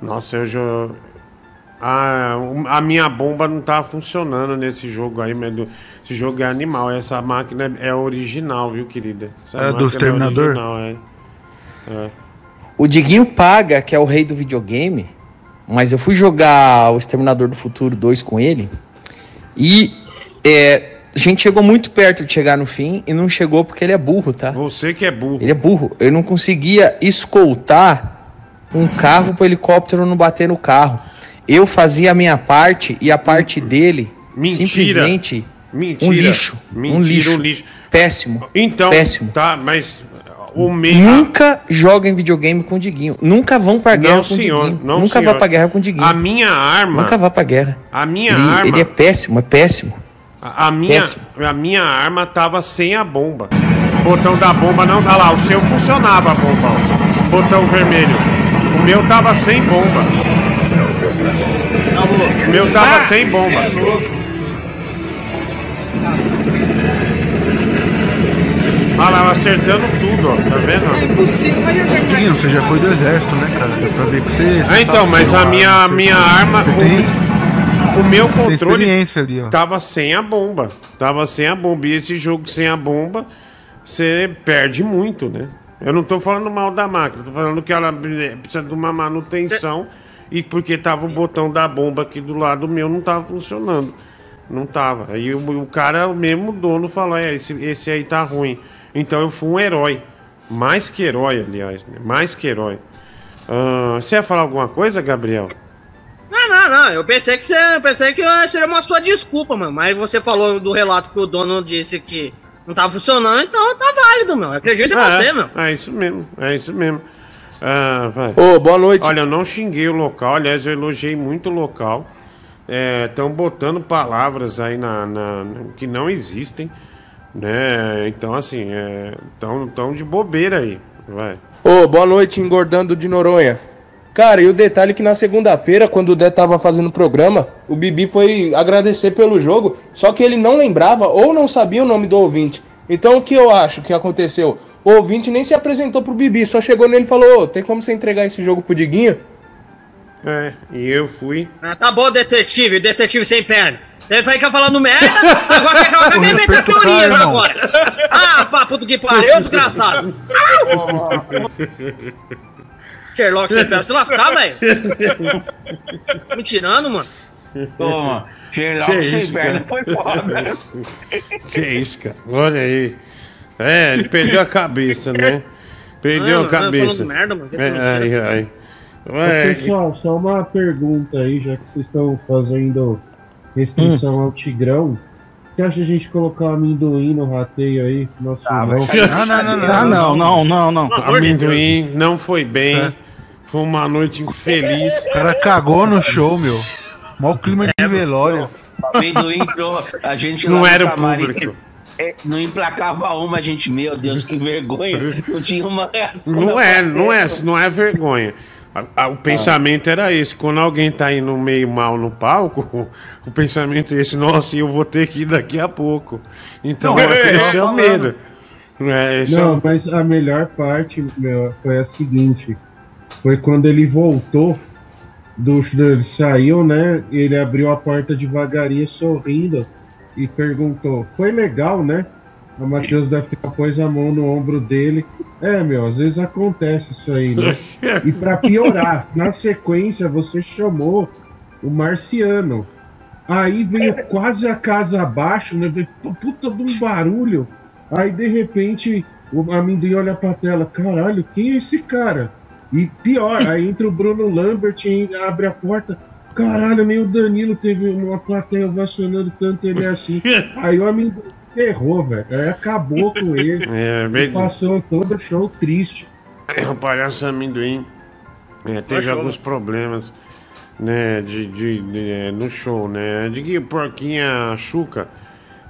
Nossa, eu já. Ah, a minha bomba não tá funcionando nesse jogo aí, mas do- esse jogo é animal. Essa máquina é, é original, viu, querida? Essa É do máquina Exterminador? original, é. É. O Diguinho paga, que é o rei do videogame, mas eu fui jogar o Exterminador do Futuro 2 com ele e é, a gente chegou muito perto de chegar no fim e não chegou porque ele é burro, tá? Você que é burro. Ele é burro. Ele não conseguia escoltar um carro pro helicóptero não bater no carro. Eu fazia a minha parte e a parte dele Mentira. simplesmente Mentira. um lixo. Mentira, um lixo. um lixo. Péssimo. Então, Péssimo. tá, mas o meu. Nunca joguem videogame com o Diguinho. Nunca vão pra guerra Não, com o senhor. Diguinho. Não, Nunca senhor. vá pra guerra com o Diguinho. A minha arma. Nunca vá pra guerra. A minha ele, arma. Ele é péssimo, é péssimo. A, a minha, Péssimo. a minha arma tava sem a bomba. O botão da bomba não. Olha lá, o seu funcionava a bomba. ó. O botão vermelho. O meu tava sem bomba. O meu tava sem bomba. Olha lá, acertando tudo, ó. Tá vendo? ó? Diguinho, você já foi do exército, né, cara? Dá pra ver que você. Ah, então, mas a minha, você- minha arma. Tem, O meu controle ali, ó. tava sem a bomba. Tava sem a bomba. E esse jogo sem a bomba, você perde muito, né? Eu não tô falando mal da máquina, tô falando que ela precisa de uma manutenção. E porque tava o botão da bomba aqui do lado meu, não tava funcionando. Não tava. Aí o, o cara, o mesmo dono, falou: é, esse, esse aí tá ruim. Então eu fui um herói. Mais que herói, aliás. né? Mais que herói. Ah, você ia falar alguma coisa, Gabriel? Não, não, não. Eu pensei que você, eu pensei que seria uma sua desculpa, mano. Mas você falou do relato que o dono disse que não tava funcionando, então tá válido, meu. Eu acredito em É, você, meu. É isso mesmo, é isso mesmo. Ah, vai. Ô, boa noite. Olha, eu não xinguei o local, aliás, eu elogiei muito o local. Estão botando palavras aí na, na- que não existem, né? Então, assim, estão tão de bobeira aí, vai. Ô, boa noite, engordando de Noronha. Cara, e o detalhe é que na segunda-feira, quando o Dé tava fazendo o programa, o Bibi foi agradecer pelo jogo, só que ele não lembrava ou não sabia o nome do ouvinte. Então o que eu acho que aconteceu? O ouvinte nem se apresentou pro Bibi, só chegou nele e falou: Ô, tem como você entregar esse jogo pro Diguinho? É, e eu fui. Ah, tá bom, detetive, detetive sem perna. Você vai ficar falando merda, agora você inventar respeita o teorias cara, irmão. agora. Ah, papo do que pariu, desgraçado. Sherlock, você pega se lascar, velho. Me tirando, mano. Toma, Sherlock Que sem isso, perna cara? foi foda. Que isso, cara? Olha aí. É, ele perdeu a cabeça, né? Perdeu Não, a cabeça. merda, mano, É, ai, ai. Ué, pessoal, só uma pergunta aí, já que vocês estão fazendo restrição ao Tigrão. Você acha a gente colocar amendoim no rateio aí? Nosso Ah, irmão? Não, não, não, não. Ah, não, não, não, não. Amendoim não foi bem. Foi uma noite infeliz. O cara cagou no show, meu. Mó clima de velório. Amendoim entrou, a gente Não era o público. é, Não emplacava uma, a gente, meu Deus, que vergonha. Não tinha uma reação. Não é, não é, não é vergonha. A- a- O pensamento era esse. Quando alguém tá indo meio mal no palco, o pensamento é esse, nossa, eu vou ter que ir daqui a pouco. Então, Não, é, esse é o medo. É, esse é Não, o- mas a melhor parte, meu, foi a seguinte. Foi quando ele voltou, do, ele saiu, né? Ele abriu a porta devagarinho, sorrindo, e perguntou, foi legal, né? O Matheus deve ter pôs a mão no ombro dele. É, meu, às vezes acontece isso aí, né? E pra piorar, na sequência você chamou o Marciano. Aí veio quase a casa abaixo, né? Veio pu- puta de um barulho. Aí de repente o amendoim olha pra tela, caralho, quem é esse cara? E pior, aí entra o Bruno Lambert e abre a porta. Caralho, nem o Danilo teve uma plateia ovacionando tanto ele assim. Aí o amendoim errou, velho. Aí acabou com ele. É, bem- passou todo o show triste. É, o palhaço amendoim é, teve Achou. alguns problemas né, de, de- de, é, no show, né? De que porquinha chuca,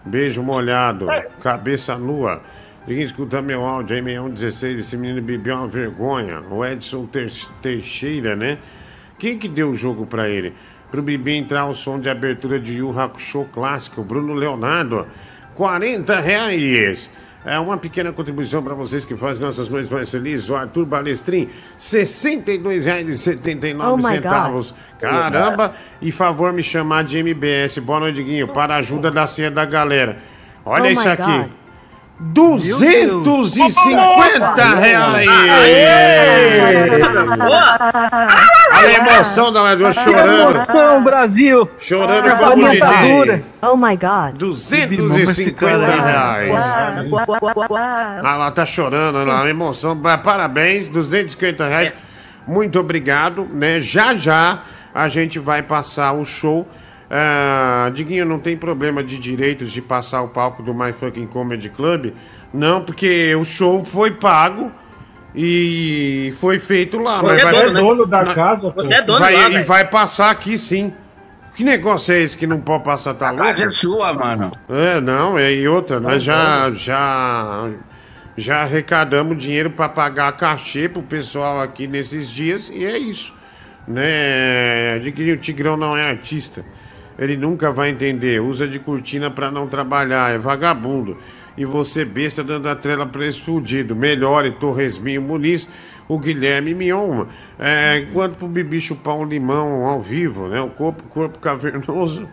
beijo molhado, cabeça nua. Ninguém escuta meu áudio aí, 6116, esse menino bebeu uma vergonha. O Edson Teixeira, né? Quem que deu o jogo pra ele? Pro Bibi entrar o som de abertura de Yu Hakusho clássico, Bruno Leonardo, 40 reais. É uma pequena contribuição para vocês que fazem nossas noites mais felizes. O Arthur Balestrin, R$ 62,79 Oh. Caramba! E favor me chamar de MBS. Boa noite, Guinho. Para a ajuda da senha da galera. Olha Oh isso aqui. God. 250 reais! Olha a emoção da Edward chorando. Emoção, Brasil! Chorando Acabou como a o Didi. ditadura. Oh my god. 250 reais. Ah, ela tá chorando, ela, a emoção. Parabéns, 250 reais. Muito obrigado, né? Já já a gente vai passar o show. Ah, Diguinho, não tem problema de direitos de passar o palco do My Fucking Comedy Club? Não, porque o show foi pago e foi feito lá. Você mas é dono, né? dono da mas- casa, Você pô. é dono vai, lá, E velho. vai passar aqui sim. Que negócio é esse que não pode passar? Tá louco? casa é sua, mano. É, não, é e outra, nós já, já, já arrecadamos dinheiro para pagar cachê pro pessoal aqui nesses dias e é isso. Né? De que o Tigrão não é artista. Ele nunca vai entender. Usa de cortina para não trabalhar, é vagabundo. E você besta dando a trela pra esse fudido. Melhore Torresminho Muniz, o Guilherme Mion. É, enquanto pro Bibi chupar um limão ao vivo, né? O corpo, corpo cavernoso.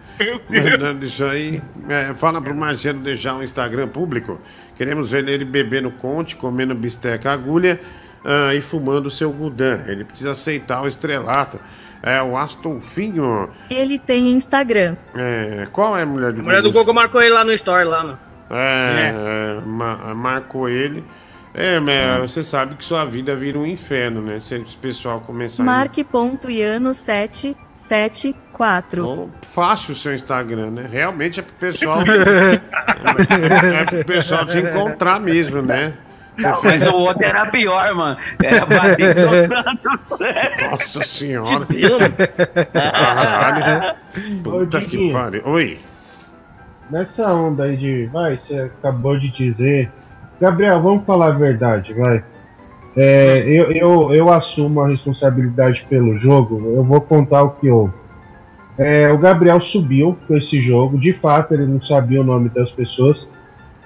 Mandando isso aí. É, fala pro Marcelo deixar um Instagram público. Queremos ver ele bebendo conte, comendo bisteca agulha ah, e fumando seu gudan. Ele precisa aceitar o estrelato. É o Astolfinho. Ele tem Instagram. É, qual é a mulher do A mulher do Gogo marcou ele lá no story lá, mano. É, é, ma- marcou ele. É, mas você sabe que sua vida vira um inferno, né? Se o pessoal começar a Mark.iano774. Fácil o seu Instagram, né? Realmente é pro pessoal. é, é pro pessoal te encontrar mesmo, né? Não, mas o outro era pior, mano. Era Santos. Nossa senhora. Caralho. Puta Ô, que pariu. Oi. Nessa onda aí de. Vai, você acabou de dizer. Gabriel, vamos falar a verdade, vai. É, eu, eu, eu assumo a responsabilidade pelo jogo. Eu vou contar o que houve. É, o Gabriel subiu com esse jogo. De fato, ele não sabia o nome das pessoas.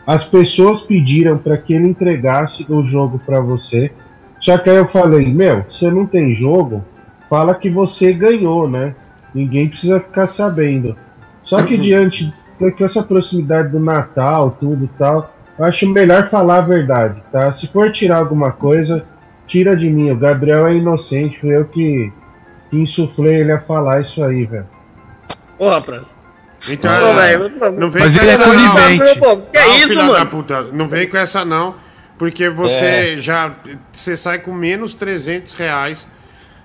As pessoas pediram para que ele entregasse o jogo para você. Só que aí eu falei: Meu, você não tem jogo? Fala que você ganhou, né? Ninguém precisa ficar sabendo. Só que diante com essa proximidade do Natal, tudo e tal, eu acho melhor falar a verdade, tá? Se for tirar alguma coisa, tira de mim. O Gabriel é inocente, foi eu que, que insuflei ele a falar isso aí, velho. Porra, França. Então, velho, não vem Mas com ele é essa não. conivente. Pô, que Não, isso, mano? da puta, não vem com essa não, porque você É. já você sai com menos 300 reais.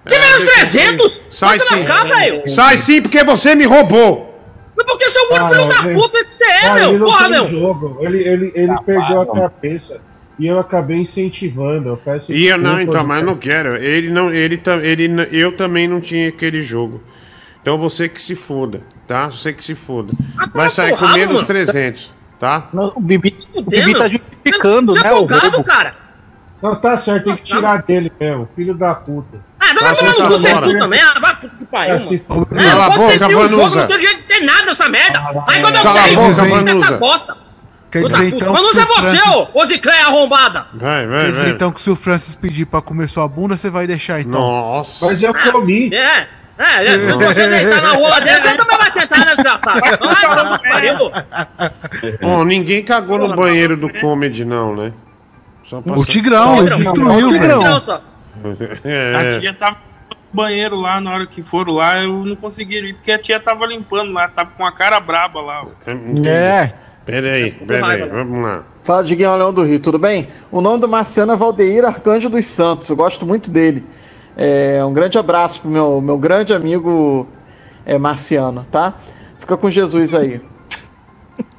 Que menos desse 300? jeito. Sai sim. lascar, velho. Sai sim, porque você me roubou. Mas por que seu gordo Ah, filho da puta que você é, Ah, meu? não Porra, meu. jogo. Ele, ele, ele perdeu a cabeça. E eu acabei incentivando. Eu peço E eu não, então, mas eu não quero. Ele não, ele, ele, eu também não tinha aquele jogo. Então você que se foda, tá? Você que se foda. Vai sair com menos mano. 300, tá? o Bibi, o Bibi tá justificando, Você é né, o folgado, roubo. cara. Não, tá certo, tem que tirar dele mesmo. Filho da puta. Ah, pra Tá, tomar no tá cu vocês tudo também. Ah, vai puta que pariu, Tá mano. É, Cala a boca, Vanusa. não tem direito de ter nada dessa merda. Aí quando eu Cala a quero, boca, você fica Vanusa. essa bosta. Quer Puta dizer, puta. então, Mas não que é o você, Francis- ô, ô Zicleia arrombada. Vai, Quer dizer, então que se o Francis pedir pra comer sua bunda, você vai deixar então. Nossa. Mas eu comi. É, é, é, se você deitar na rola dele, você também vai sentar, né, desgraçado? Ó, ninguém cagou no banheiro do comedy, não, né? O Tigrão, ele destruiu, velho. É. A tia tava no banheiro lá, na hora que foram lá, eu não consegui ir, porque a tia tava limpando lá, tava com a cara braba lá. É. Peraí, peraí, vamos lá. Fala, Diguinho Leão do Rio, tudo bem? O nome do Marciano é Valdeir Arcanjo dos Santos, eu gosto muito dele. É, um grande abraço pro meu, meu grande amigo é, Marciano, tá? Fica com Jesus aí.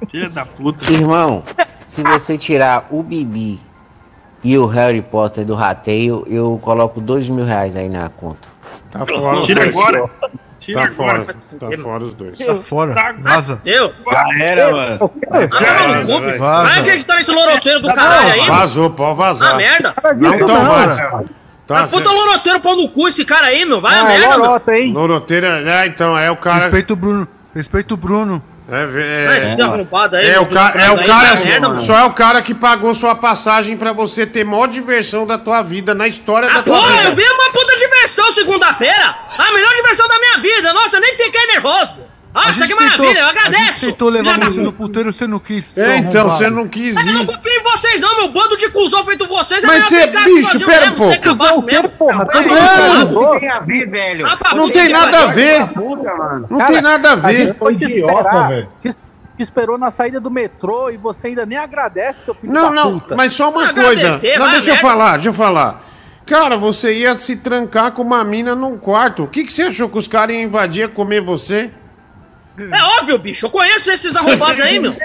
Filha da puta. Irmão, se você tirar o Bibi e o Harry Potter do rateio, eu coloco dois mil reais aí na conta. Tá fora Tira dois. agora. Tira Tá agora. fora, tá fora os dois. Tá fora, vaza. Eu? Já era, mano. Vaza, vai. Acreditar nesse loroteiro do caralho aí. Vazou, pode vazar. Ah, merda. Não, então cara. Tá, Ah, puta loroteiro pau no cu esse cara aí, meu. Vai a Ah, merda, meu. lorota, hein? Loroteira, é, então, é o cara. Respeita o Bruno. Respeita o Bruno. É, é, Ah, esse arrombado aí, é, meu o, ca- é o aí, cara, merda, mano. só é o cara que pagou sua passagem pra você ter maior diversão da tua vida, na história da Ah, tua porra, vida. eu vi uma puta diversão segunda-feira. A melhor diversão da minha vida. Nossa, nem fiquei nervoso. A Nossa, gente que maravilha, eu A gente agradeço. tentou levar você no puteiro, você não quis. É, então, você não quis Mas eu não ir. confio em vocês não, meu bando de cuzão feito vocês. é Mas você, bicho, pera um pouco. cabaço mesmo. Porra, todo É. mundo Não tem a ver, velho. Não tem nada a ver. Não tem nada a ver. foi Idiota, velho. Te, te esperou na saída do metrô e você ainda nem agradece, seu filho Não, da não, puta. mas só uma Agradecer, coisa. Não, deixa eu falar, deixa eu falar. Cara, você ia se trancar com uma mina num quarto. O que, que você achou que os caras iam invadir e comer você? É óbvio, bicho. Eu conheço esses arrombados aí, meu.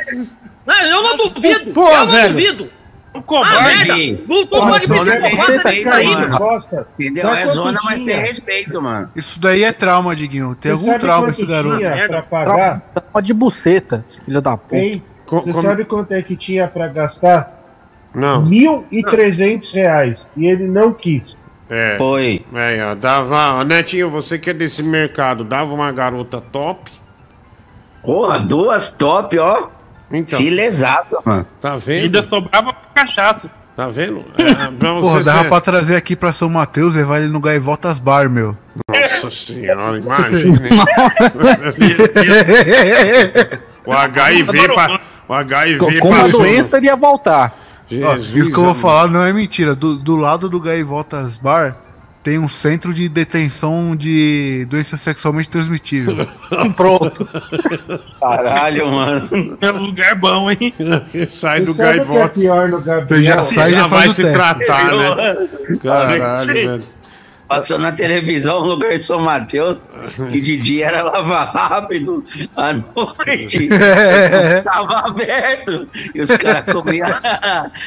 Não, eu não duvido. Pô, eu não velho. duvido. O Ah, merda. Não tô falando de psicopata respeito, tá aí, mano. meu. Costa, Entendeu? sabe É zona, mas tinha? tem respeito, mano. Isso daí é trauma, Diguinho. Tem Você algum trauma esse garoto. tinha pra pagar? Trauma de buceta, filho da puta. Você como- sabe quanto é que tinha pra gastar? Não. Mil e trezentos reais. E ele não quis. É. Foi. É, ó, dava. Netinho, você que é desse mercado, dava uma garota top. Porra, duas top, ó. Então. Filezaço, mano. Tá vendo? Ainda sobrava cachaça. Tá vendo? É, pra Porra, dava ser- pra trazer aqui pra São Mateus e levar ele no Gaivotas Bar, meu. Nossa senhora, imagina. o HIV pra, o HIV Com a passou. doença ele ia voltar. Ó, isso que eu vou falar não é mentira. Do, do lado do Gaivotas Bar tem um centro de detenção de doença sexualmente transmitível. Pronto. Caralho, mano. É um lugar bom, hein? Sai do Você é gaivota. pior no Gabriel? Você já sai e já vai se teste. tratar, né? Caralho, velho. Passou na televisão um lugar de São Mateus, que de dia era lavar rápido, à noite tava aberto. E os caras comiam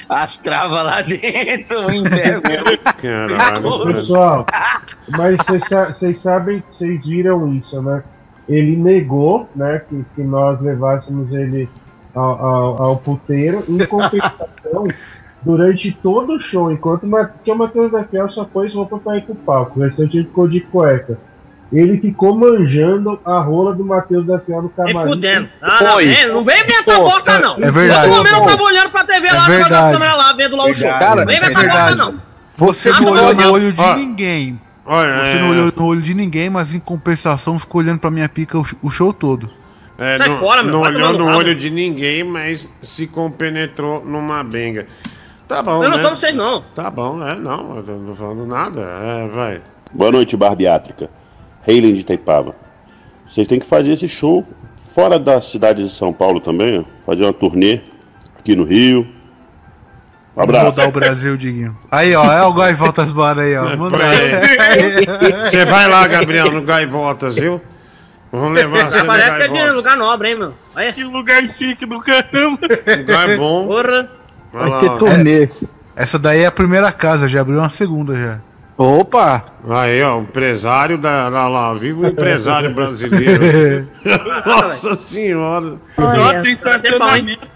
as travas lá dentro, em vergonha. Caralho. Pessoal, mas vocês sabem, vocês viram isso, né? Ele negou, né, que, que nós levássemos ele ao, ao, ao puteiro. Em compensação, durante todo o show, enquanto o Matheus da Fiel só pôs roupa pra ir pro palco, o restante ele ficou de cueca. Ele ficou manjando a rola do Matheus da Fiel no camarim. fudendo. Ah, não, vem, não vem inventar Pô, bosta, não. é verdade. Todo momento eu tava olhando pra TV É lá, no da verdade. câmera lá, vendo lá o show. Cara, não vem é inventar bosta, verdade. não. Você Ah, não olhou no olho de Ó. ninguém. Olha, Você é, não olhou no olho de ninguém, mas em compensação ficou olhando pra minha pica o, o show todo. é, Sai não, fora, meu, não olhou no olho de ninguém, mas se compenetrou numa benga. Tá bom, Eu não né? sou vocês, não. Tá bom, é, não, eu não tô falando nada. É, vai. Boa noite, barbiátrica. Heilen de Itaipava. Vocês têm que fazer esse show fora da cidade de São Paulo também, ó. Fazer uma turnê aqui no Rio. Um abraço. Rodar o Brasil, Diguinho. Aí, ó, é o Gaivotas Bar aí, ó. Manda É. Você vai lá, Gabriel, no Gaivotas, viu? Vamos levar você no Parece que é de lugar nobre, hein, meu. Olha. Que lugar chique do caramba. Lugar bom. Porra. Vai lá, Vai ter ó. turnê. Essa daí é a primeira casa, já abriu uma segunda já. Opa! Aí, ó, o empresário da. Lá, lá, viva o empresário brasileiro. Nossa senhora. Olha, tem estacionamento.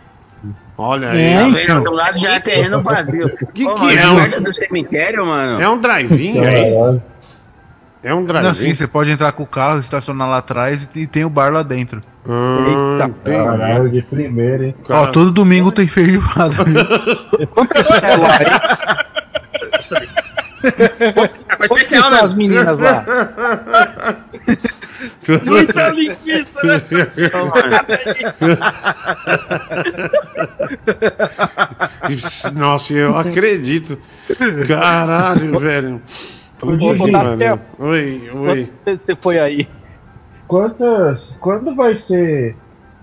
Olha aí. É, vendo? Do lado já é terreno vazio. Que Pô, que é, perto do cemitério, mano. É um drive-in aí? É um Não, drive-in? sim, você pode entrar com o carro, estacionar lá atrás e tem o bar lá dentro. Ah, Eita. Caralho, de primeira, hein? Ó, todo domingo tem feijoada. viu? É coisa Onde especial, né? as meninas lá? Muita linguiça, né? Nossa, eu acredito. Caralho, velho. Ô, pariu. Oi, oi. Quando você foi aí? Quantas. Quando vai ser.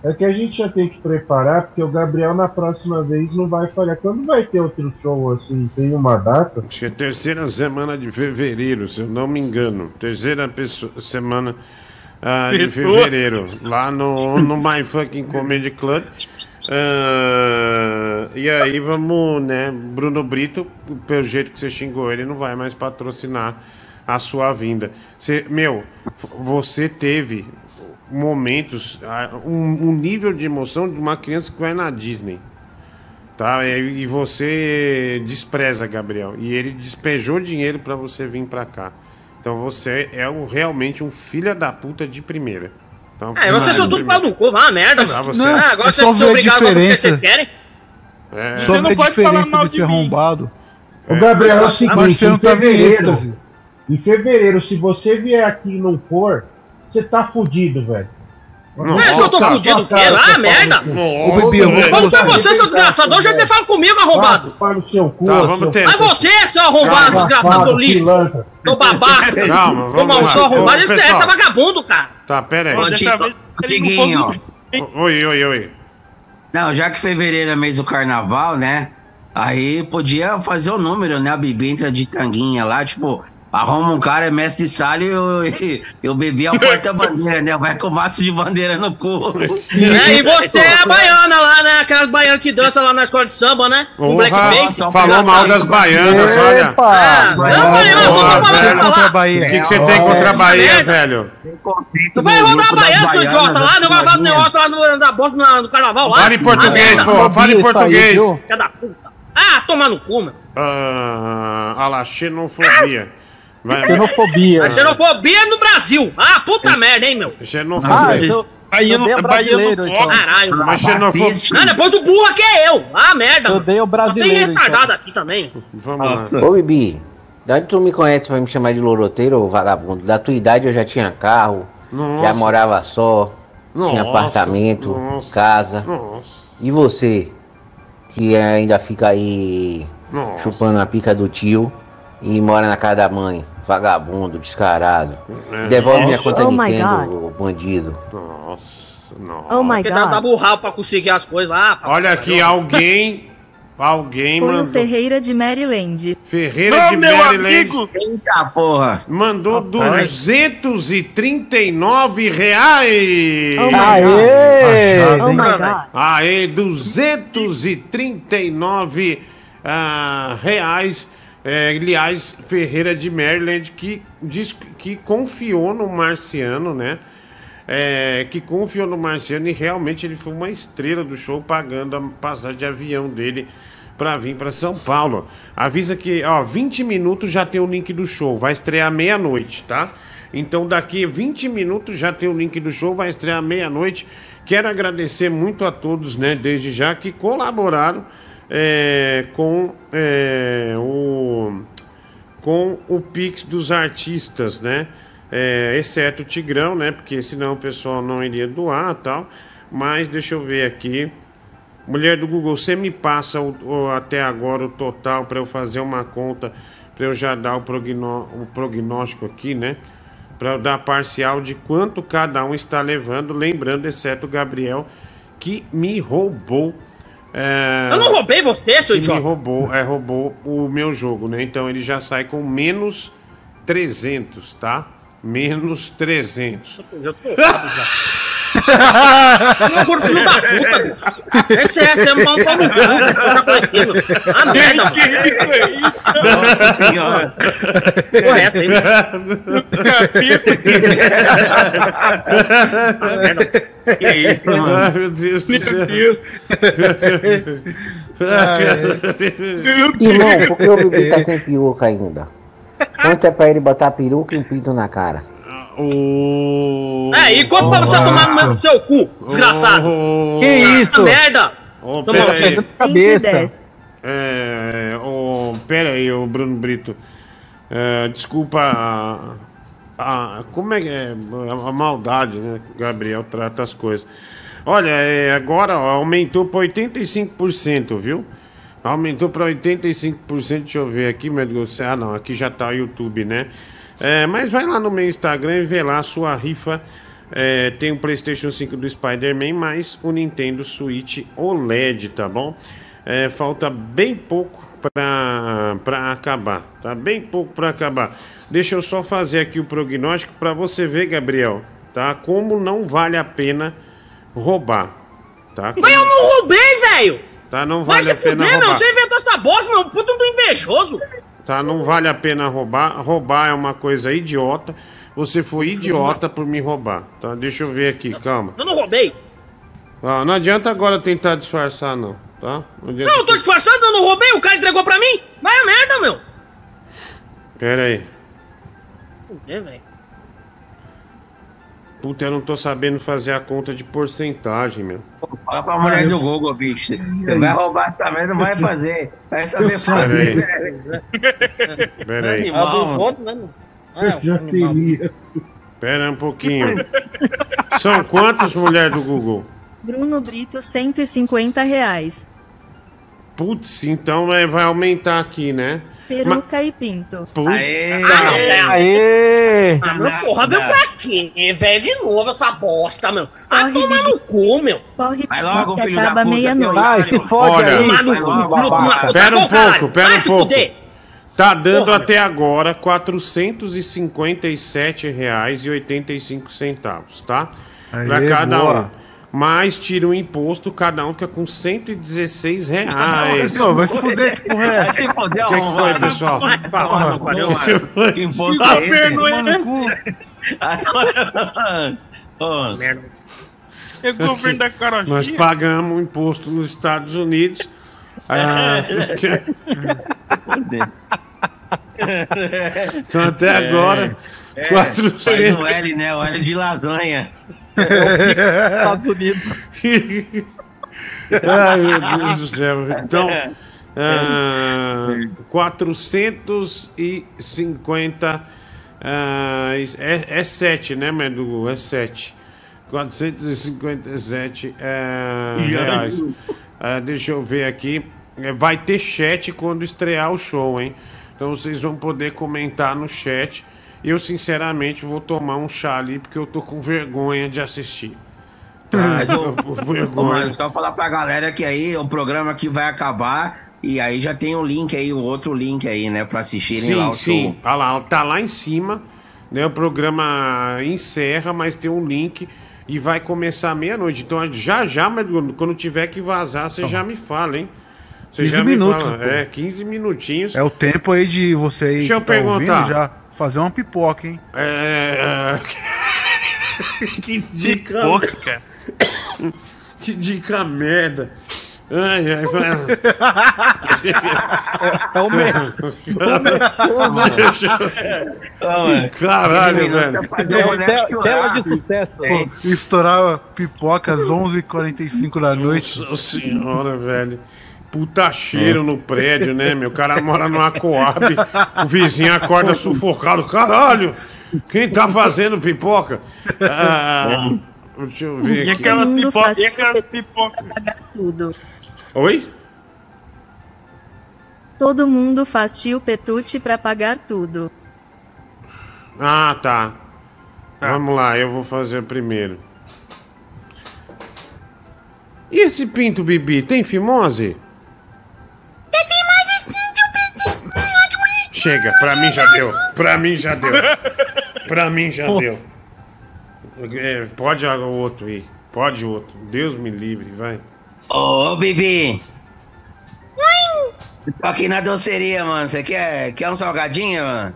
É que a gente já tem que preparar, porque o Gabriel na próxima vez não vai falhar. Quando vai ter outro show assim? Tem uma data? Acho que é terceira semana de fevereiro, se eu não me engano. Terceira pessoa- semana ah, de fevereiro. Lá no, no My Fucking Comedy Club. Ah, e aí vamos, né? Bruno Brito, pelo jeito que você xingou ele, não vai mais patrocinar a sua vinda. Você, meu, você teve momentos, ah, um, um nível de emoção de uma criança que vai na Disney. Tá? E e você despreza Gabriel. E ele despejou dinheiro pra você vir pra cá. Então você é um- realmente um filho da puta de primeira. Então, É, vocês são tudo pau do cu, uma merda, Ah, mano. você- Ah, agora é vocês só são obrigados a fazer o que diferença. vocês querem. É, Só não pode falar mal desse de mim. arrombado. O Gabriel é o seguinte, em tava em fevereiro, em fevereiro, se você vier aqui e não for, você tá fudido, velho. Não é que eu tô Nossa, fudido o quê? cara, Ah, merda. Ô, Bibi, eu vou. Fala pra você, seu desgraçado. Hoje você fala comigo, arrombado. Vai para o seu cu, Tá, seu vamos ter. Vai você, seu arrombado, desgraçado, seu lixo. Seu babaca. Calma, Seu vamos lá. arrombado. Ô, Esse é vagabundo, cara. Tá, pera aí. Oi, oi, oi. Não, já que fevereiro é mês do carnaval, né? Aí podia fazer o número, né? A Bibi entra de tanguinha lá, tipo, arruma um cara, é mestre de sala e eu, eu bebi a porta-bandeira, né? Vai com o maço de bandeira no cu. É, e você é a baiana lá, né? Aquela baiana que dança lá na escola de samba, né? Com Porra, blackface. falou mal das baianas, olha. Ah, não, Porra, vou velho. falar. O que, que você tem contra a Bahia, velho? Tu vai rodar a baiana, seu idiota, lá, não vai dar negócio lá no, na bosta no carnaval lá. Fale em português, Ah, porra, fale em português. Filha da puta. Ah, tomar no cu, meu. Ah, olha lá, xenofobia. Vai- A xenofobia no Brasil. Ah, puta merda, hein, meu. Xenofobia. Ah, eu- Baiano, eu odeio baiano brasileiro, foda. Caralho. Mas xenofobia. Ah, depois o burro aqui é eu. Ah, merda. Eu odeio brasileiro, Tem retardado então. aqui também. Vamos Ô, Bibi, da onde tu me conhece pra me chamar de loroteiro ou vagabundo? Da tua idade eu já tinha carro, Nossa. já morava só, tinha Nossa, apartamento, nossa, casa. nossa. E você, que ainda fica aí Nossa. chupando a pica do tio e mora na casa da mãe, vagabundo, descarado. É. Devolve minha Nossa. conta Oh Nintendo, bandido. Nossa, nossa. Oh my Porque god. burrado pra conseguir as coisas lá. Olha aqui, alguém. Alguém Foi o mandou. Ferreira de Maryland. Ferreira de meu Maryland amigo. Eita porra! mandou 239 reais. Oh my Aê! Oh my god. Aê, 239 ah, reais. É, aliás, Ferreira de Maryland, que, diz, que confiou no Marciano, né? É, que confiou no Marciano e realmente ele foi uma estrela do show, pagando a passagem de avião dele para vir para São Paulo. Avisa que, ó, 20 minutos já tem o link do show, vai estrear meia-noite, tá? Então daqui 20 minutos já tem o link do show, vai estrear meia-noite. Quero agradecer muito a todos, né, desde já que colaboraram é, com é, o com o Pix dos artistas, né? É, exceto o Tigrão, né? Porque senão o pessoal não iria doar tal. Mas deixa eu ver aqui. Mulher do Google, você me passa o- o- até agora o total para eu fazer uma conta, para eu já dar o, o prognóstico aqui, né? Para eu dar parcial de quanto cada um está levando, lembrando, exceto o Gabriel, que me roubou. É, Eu não roubei você, seu idiota. roubou, é, roubou o meu jogo, né? Então ele já sai com menos 300, tá? Menos 300. Eu tô já. Não, gordo, filho da puta, meu. É sério, você é um pau no cu, você tá conhecendo. Ah, merda, mano. Nossa senhora! Porra, é essa aí, Que isso, Ai, mano? meu Deus do céu. Irmão, por que o bebê tá sem peruca ainda? Conta pra ele botar peruca e um pinto na cara. O... É, e quanto pra você tomar no meu- seu cu, desgraçado? Que isso? merda! Seu pera aí. Cabeça. É, ô, pera aí, ô Bruno Brito. É, desculpa a, a- Como é que é? A, a maldade, né? que o Gabriel trata as coisas. Olha, é, agora ó, aumentou para 85%, viu? Aumentou para 85%. Deixa eu ver aqui, meu Deus. do céu. Ah, não, aqui já tá o YouTube, né? É, mas vai lá no meu Instagram e vê lá a sua rifa. É, tem o PlayStation 5 do Spider-Man, mais o Nintendo Switch OLED, tá bom? É, falta bem pouco pra, pra acabar, tá? Bem pouco pra acabar. Deixa eu só fazer aqui o prognóstico pra você ver, Gabriel, tá? Como não vale a pena roubar, tá? Mas eu não roubei, velho! Tá? Não Vai vale se a pena fuder, meu. roubar. Você inventou essa bosta, meu. Puta do invejoso. Tá? Não vale a pena roubar. Roubar é uma coisa idiota. Você foi idiota por me roubar, tá? Deixa eu ver aqui, calma. Eu não roubei. Ah, não adianta agora tentar disfarçar, não, tá? Não adianta. Não, eu tô disfarçando, eu não roubei. O cara entregou pra mim. Vai a merda, meu. Pera aí. É, velho. Puta, eu não tô sabendo fazer a conta de porcentagem, meu. Fala pra mulher do Google, bicho. Você vai roubar essa merda, não vai fazer. Vai saber fazer. velho. Pera aí. Ah, né, meu? Ah, Já teria. Pera um pouquinho. São quantos mulher do Google? Bruno Brito, 150 reais. Putz, então é, vai aumentar aqui, né? Peruca e pinto. Aê! Aê! Ah, meu, porra, meu, pra quê, velho? De novo essa bosta, meu. Ah, toma no cu, meu. Corre, Vai logo, que filho da puta, meia-noite. Vai, se fode Olha, aí, Vai logo, puta. Pera um Vai, pouco, pera Vai um pouco. Tá dando Porra, até agora R$ 457,85, tá? Aê, Pra cada boa. um. Mas tira o imposto, cada um fica com 116 reais. Não, vai se fuder, que porra é essa? O que, que foi, pessoal? Porra, Que imposto é esse? é. Ô, É o governo da carochinha. Nós pagamos imposto nos Estados Unidos. Ah, então até agora, É, 400. faz o L, né? O L de lasanha. Estados Unidos. Ai, meu Deus do céu. Então, ah, 450. ah, é, é 7, né, Medugo? É 7. 457 ah, E era reais. Ah, deixa eu ver aqui. É, Vai ter chat quando estrear o show, hein? Então vocês vão poder comentar no chat. Eu, sinceramente, vou tomar um chá ali porque eu tô com vergonha de assistir. Tá? Mas, Eu- ô, por ô, vergonha. mano, só falar pra galera que aí o programa que vai acabar e aí já tem o link aí, o outro link aí, né, pra assistirem lá Sim, o sim. show. Olha lá, tá lá em cima. Né, o programa encerra, mas tem um link e vai começar meia-noite. Então já já, mas quando tiver que vazar, você já me fala, hein? Você 15 já me minutos, fala. pô. É, 15 minutinhos. É o tempo aí de você aí Deixa eu tá perguntar. ouvindo já fazer uma pipoca, hein? É. que dica. Pouca, cara. que dica merda. Ai, ai, vai. É o me- Caralho, velho. É, te- tela de sucesso. Pô, estourava pipoca às 11h45 da noite. Nossa senhora, velho. Puta cheiro no prédio, né, meu? O cara mora numa Coab, o vizinho acorda sufocado. Caralho! Quem tá fazendo pipoca? Ah, deixa eu ver E aqui. aquelas Todo mundo pipocas. E aquelas pipocas. pra pagar tudo. Oi? Todo mundo faz tio Petute pra pagar tudo. Ah, tá. Vamos lá, eu vou fazer primeiro. E esse pinto bibi, tem fimose? Chega, pra mim já deu. Pra mim já deu. Pra mim já deu. É, pode o outro aí. Pode o outro. Deus me livre, vai. Ô, ô, Bibi. Oi! Tô aqui na doceria, mano. Você quer, quer um salgadinho, mano?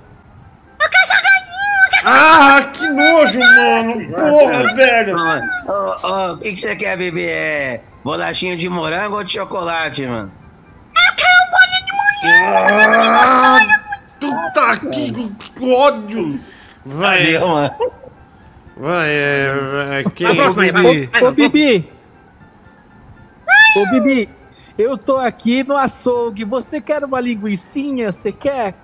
Ah, que nojo, mano. Porra, velho. Ô, ô, o que que você quer, Bibi? É bolachinha de morango ou de chocolate, mano? Ah, puta que ódio. Vai. Cadê, mano? Vai, é, é, quem? Ô, Bibi. Ô, Bibi. Ô, Bibi. Eu tô aqui no açougue. Você quer uma linguiçinha? Você quer?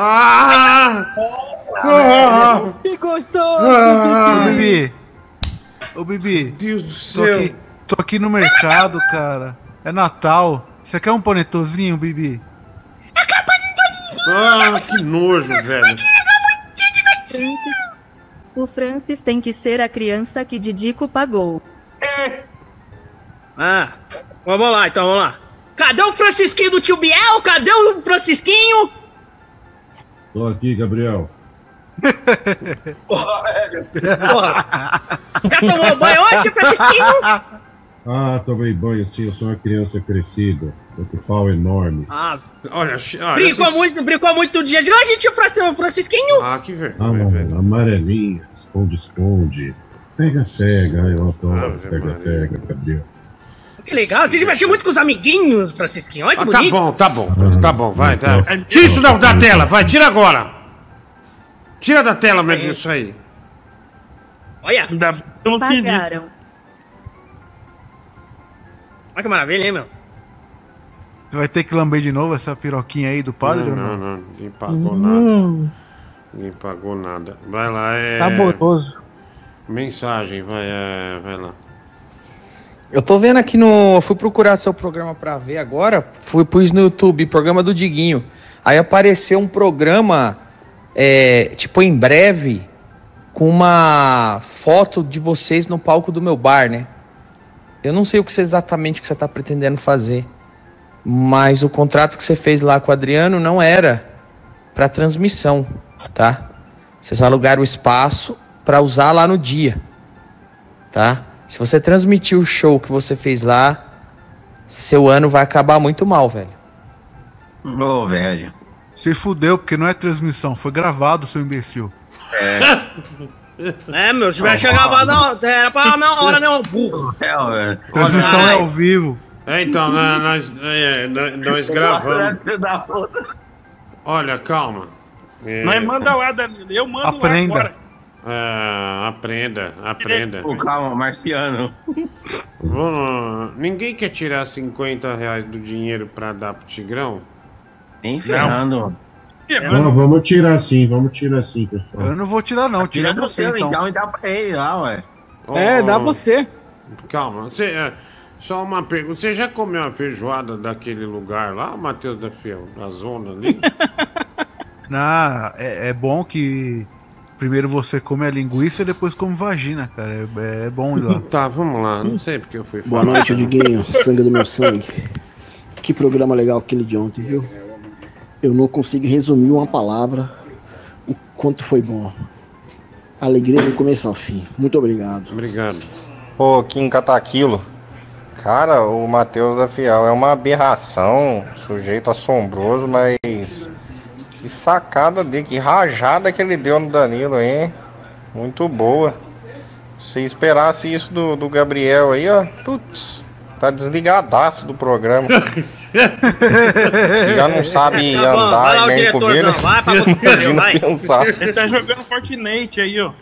Ah! Ah! Que gostoso! Ô, Bibi. Ô, Bibi. Deus do Tô céu. aqui, tô aqui no mercado, cara. É Natal. Você quer um panetozinho, Bibi? Ah, que nojo, velho. Francis, o Francis tem que ser a criança que Didico pagou. Ah, vamos lá, então, vamos lá. Cadê o Francisquinho do tio Biel? Cadê o Francisquinho? Tô aqui, Gabriel. Porra, já tomou banho hoje, Francisquinho? Ah, tomei banho sim, eu sou uma criança crescida. Tô com pau enorme. Ah, Olha, brincou muito, brincou muito no dia de hoje, tio Fran- Francisquinho? Ah, que Ah, vergonha, mano, velho. amarelinha, esconde, esconde. Pega, pega, eu adoro. Ave pega, Maria. pega, Gabriel. Que legal, se divertiu muito com os amiguinhos, Francisquinho. Olha que Ah, tá bonito. bom, tá bom, tá bom, vai, tá. Tira isso da, da tela, vai, tira agora. Tira da tela, meu Deus, isso aí. Olha, que eu não fiz isso. Olha que maravilha, hein, meu? Você vai ter que lamber de novo essa piroquinha aí do padre não, não, não? não, ninguém pagou nada. Hum, Ninguém pagou nada. Vai lá, é. saboroso. Mensagem, vai, é, vai lá. Eu tô vendo aqui no. eu Fui procurar seu programa pra ver agora. Fui pus no YouTube, programa do Diguinho. Aí apareceu um programa, é, tipo, em breve, com uma foto de vocês no palco do meu bar, né? Eu não sei o que você exatamente que você tá pretendendo fazer. Mas o contrato que você fez lá com o Adriano não era para transmissão, tá? Vocês alugaram o espaço para usar lá no dia, tá? Se você transmitir o show que você fez lá, seu ano vai acabar muito mal, velho. Ô, velho. Se fudeu, porque não é transmissão, foi gravado, seu imbecil. É. É, meu, se tivesse gravado na hora, era pra na hora, né, ô burro. É, Transmissão é ao vivo. É, então, nós, nós, é, nós- nós gravamos. Olha, calma. É, Nós manda lá, Danilo. Eu mando Aprenda. lá agora. é, aprenda, aprenda. Pô, calma, Marciano. Vamos- ninguém quer tirar 50 reais do dinheiro pra dar pro Tigrão? Nem ferrando. Não, vamos tirar sim, vamos tirar sim, pessoal. Eu não vou tirar, não. Tira Tira você, você, então. então, e dá pra ele lá, ué. É, dá você. Calma, você, é, só uma pergunta. Você já comeu a feijoada daquele lugar lá, Matheus da Fiel? Na zona ali? Não, é, é bom que primeiro você come a linguiça e depois come vagina, cara. É, é bom ir lá. tá, vamos lá. Não sei porque eu fui Boa falar. noite, Diguinho. Sangue do meu sangue. Que programa legal aquele de ontem, viu? Eu não consigo resumir uma palavra o quanto foi bom. Alegria do começo ao fim. Muito obrigado. Obrigado. Ô, Kim Cataquilo. Cara, o Matheus da Fiel é uma aberração, sujeito assombroso, mas que sacada dele, que rajada que ele deu no Danilo, hein? Muito boa. Se esperasse isso do, do Gabriel aí, ó, putz, tá desligadaço do programa. Já não sabe Tá bom, vai lá andar nem com diretorzão, ele, vai pra pariu, vai. pensar. Ele tá jogando Fortnite aí, ó.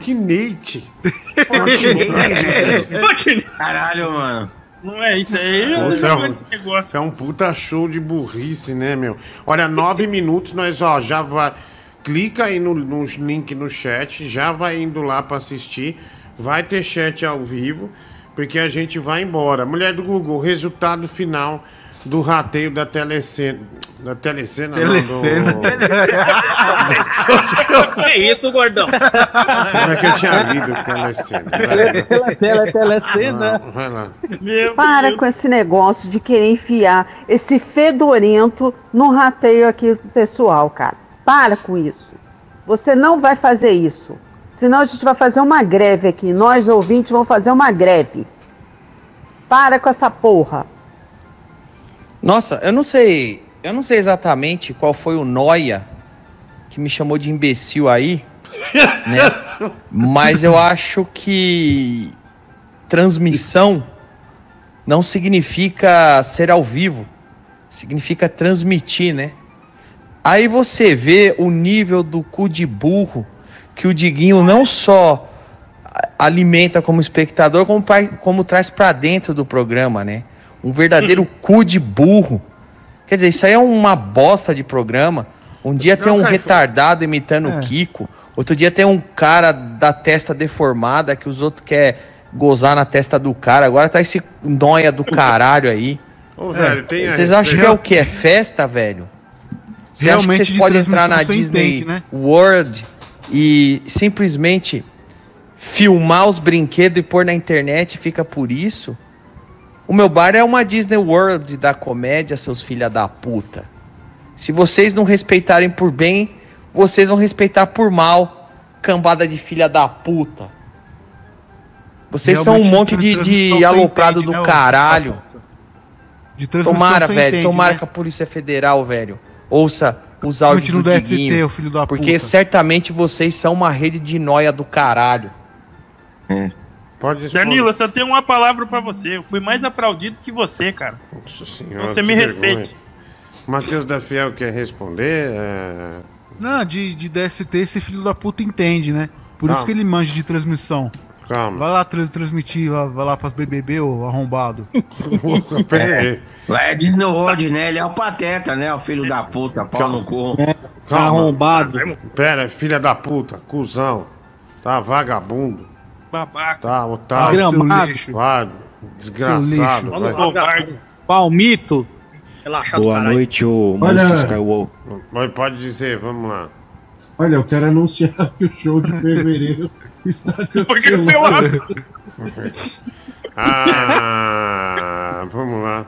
Que Nate? Caralho, mano. Não é isso aí, eu tô Puta, jogando esse negócio. É um puta show de burrice, né, meu? Olha, nove minutos, nós ó, já vai. Clica aí no, no link no chat, já vai indo lá pra assistir. Vai ter chat ao vivo, porque a gente vai embora. Mulher do Google, resultado final do rateio da telecena. Da telecena, Telecena. não, do... Que isso, gordão? Como é que eu tinha lido telecena? Tele, telecena. Ah, Vai lá. Para com esse negócio de querer enfiar esse fedorento no rateio aqui pessoal, cara. Para com isso. Você não vai fazer isso. Senão a gente vai fazer uma greve aqui. Nós, ouvintes, vamos fazer uma greve. Para com essa porra. Nossa, eu não sei. Eu não sei exatamente qual foi o Noia que me chamou de imbecil aí, né? Mas eu acho que transmissão não significa ser ao vivo, significa transmitir, né? Aí você vê o nível do cu de burro que o Diguinho não só alimenta como espectador, como, como traz pra dentro do programa, né? Um verdadeiro cu de burro. Quer dizer, isso aí é uma bosta de programa. Um dia tem um retardado imitando É. o Kiko, outro dia tem um cara da testa deformada que os outros querem gozar na testa do cara. Agora tá esse noia do caralho aí. Ô, velho, tem a Vocês acham que é o que? É festa, velho? Você acha que Realmente, vocês de podem entrar na Disney entende, né? World e simplesmente filmar os brinquedos e pôr na internet fica por isso? O meu bar é uma Disney World da comédia, seus filha da puta. Se vocês não respeitarem por bem, vocês vão respeitar por mal, cambada de filha da puta. Vocês são um Realmente, monte de, de você aloprado entende, do né, caralho. De Tomara, velho, entende, tomara né? que a Polícia Federal, velho, ouça os áudios do Diguinho, o filho da porque puta. certamente vocês são uma rede de noia do caralho. Pode Danilo, eu só tenho uma palavra pra você. Eu fui mais aplaudido que você, cara. Nossa senhora, Você me vergonha. respeite. Matheus da Fiel quer responder? É... Não, de, de DST esse filho da puta entende, né? Por isso Calma. que ele manja de transmissão. Calma. Vai lá tra- transmitir, vai, vai lá pras BBB, ô arrombado. Lá é Disney World, né? Ele é o pateta, né? O filho da puta, pau no cu. Calma. Pera, filha da puta, cuzão. Tá, vagabundo. babaca. Tá, otário. Gramado. seu lixo. Ah, desgraçado. Seu vai. lixo. Palmito. Relaxado, Boa caralho. noite, ô Olha- Skywalker. Mas pode dizer, vamos lá. Olha, eu quero anunciar que o show de fevereiro está Foi cancelado. Ah, vamos lá.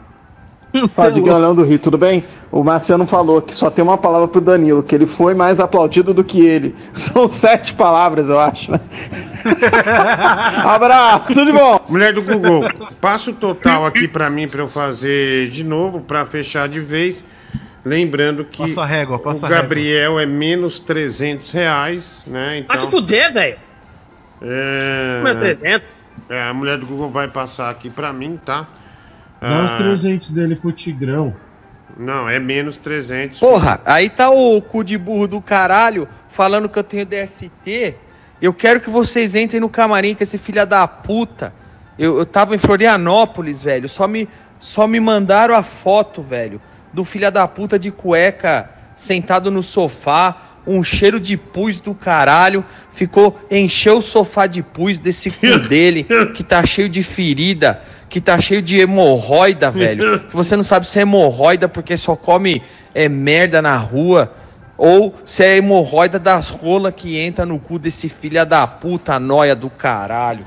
Fadigão Leão do Rio, tudo bem? O Marciano falou que só tem uma palavra pro Danilo, que ele foi mais aplaudido do que ele. São sete palavras, eu acho, né? Abraço, tudo de bom? Mulher do Google, passa o total aqui pra mim pra eu fazer de novo, pra fechar de vez. Lembrando que Passa a régua, passa o a régua. Gabriel é menos 300 reais, né? Então, Vai se fuder, velho. é... Como é 300? É, a mulher do Google vai passar aqui pra mim, tá? Dá os Ah, 300 dele pro Tigrão. não, é menos 300. Porra, aí tá o cu de burro do caralho falando que eu tenho DST. Eu quero que vocês entrem no camarim com esse filho da puta. Eu, eu tava em Florianópolis, velho. Só me, só me mandaram a foto, velho, do filho da puta de cueca sentado no sofá. Um cheiro de pus do caralho. Ficou, encheu o sofá de pus desse cu dele, que tá cheio de ferida, que tá cheio de hemorroida, velho. Que você não sabe se é hemorroida porque só come é, merda na rua. Ou se é hemorroida das rolas que entra no cu desse filho da puta noia do caralho.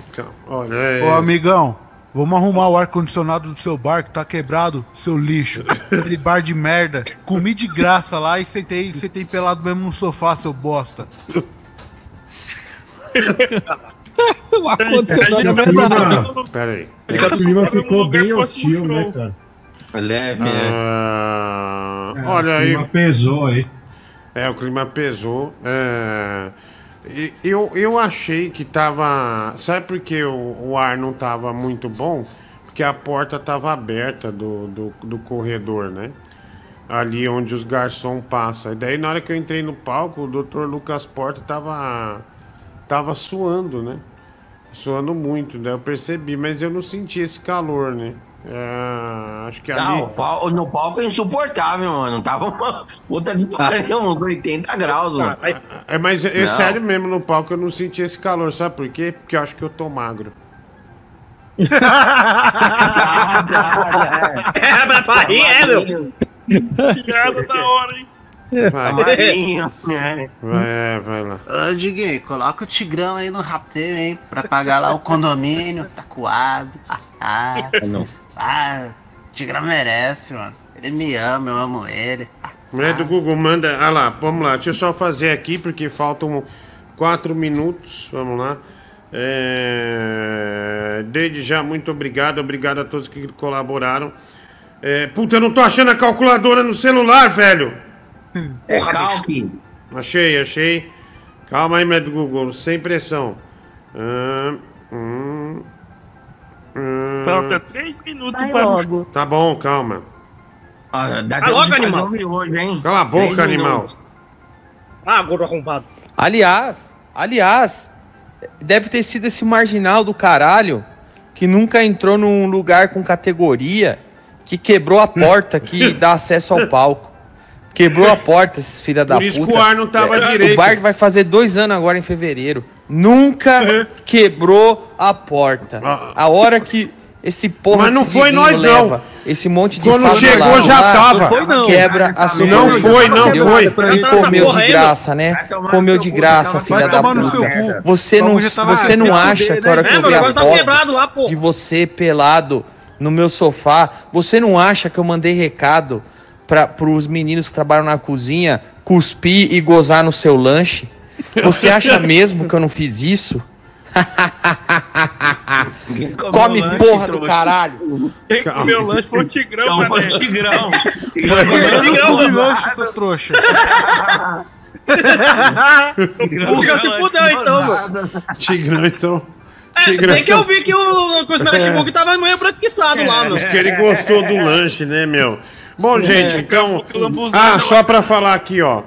Olha, é- Ô, amigão, vamos arrumar o ar-condicionado do seu bar que tá quebrado, seu lixo. Aquele bar de merda. Comi de graça lá e sentei, sentei pelado mesmo no sofá, seu bosta. o ar-condicionado é verdade. Pera aí. É o clima ficou bem hostil, né, cara? Leve, Ah, É, olha o aí. clima pesou aí. É, o clima pesou. É, eu, eu achei que tava. Sabe por que o, o ar não tava muito bom? Porque a porta tava aberta do, do, do corredor, né? Ali onde os garçons passam. E daí, na hora que eu entrei no palco, o Dr. Lucas Porta tava. tava suando, né? Suando muito, daí eu percebi, mas eu não senti esse calor, né? É, acho que ali. Não, pau- no palco é insuportável, mano. Tava uma puta de pariu, uns 80 graus, mano. É, mas é Não. sério mesmo, no palco eu não senti esse calor, sabe por quê? Porque eu acho que eu tô magro. É, pra rir, é, meu. Piada da hora, hein? Vai. Amarinho, né? Vai, é, vai lá. Ô, Diguinho, coloca o Tigrão aí no rateio, hein? Pra pagar lá o condomínio, tá coado. Ah, Não. Ah, o Tigrão merece, mano. Ele me ama, eu amo ele. Mulher do Google, manda. Ah lá, vamos lá. Deixa eu só fazer aqui, porque faltam quatro minutos. Vamos lá. É... Desde já, muito obrigado. Obrigado a todos que colaboraram. É... Puta, eu não tô achando a calculadora no celular, velho. É calque. Achei, achei. Calma aí, mulher do Google, sem pressão. Ah, hum, hum. Falta três minutos Vai pra. logo. Tá bom, calma. Olha, dá Ah, logo, animal. hein? Cala a boca, Três animal. minutos. Ah, gordo arrombado. Aliás, aliás, deve ter sido esse marginal do caralho que nunca entrou num lugar com categoria, que quebrou a porta que dá acesso ao palco. Quebrou a porta, esses filha da Por puta. isso que o ar não tava É, direito. O bar vai fazer dois anos agora em fevereiro. Nunca quebrou a porta. A hora que esse porra Mas não foi nós, não. leva Esse monte de Quando chegou, já lá, tava. Não foi, não. Quebra a sua Não foi, não foi. E comeu de graça, né? Comeu de graça, filha da puta. seu cu. Você não, você não acha que a hora que É, eu vi a tá foto lá, pô. de você pelado no meu sofá, você não acha que eu mandei recado para pros meninos que trabalham na cozinha cuspir e gozar no seu lanche? Você acha mesmo que eu não fiz isso? Come porra do caralho. Quem comeu o lanche foi o Tigrão, foi mané. o Tigrão. Comi mano. lanche, seu trouxa. O Tigrão se fudeu, então, mano. Tigrão, então. É, Tigrão, tem que eu então. vi que o Cosmera Chibuque tava meio branquiçado lá, meu. Acho que ele gostou do lanche, né, meu? Bom, gente, então. Ah, só pra falar aqui, ó.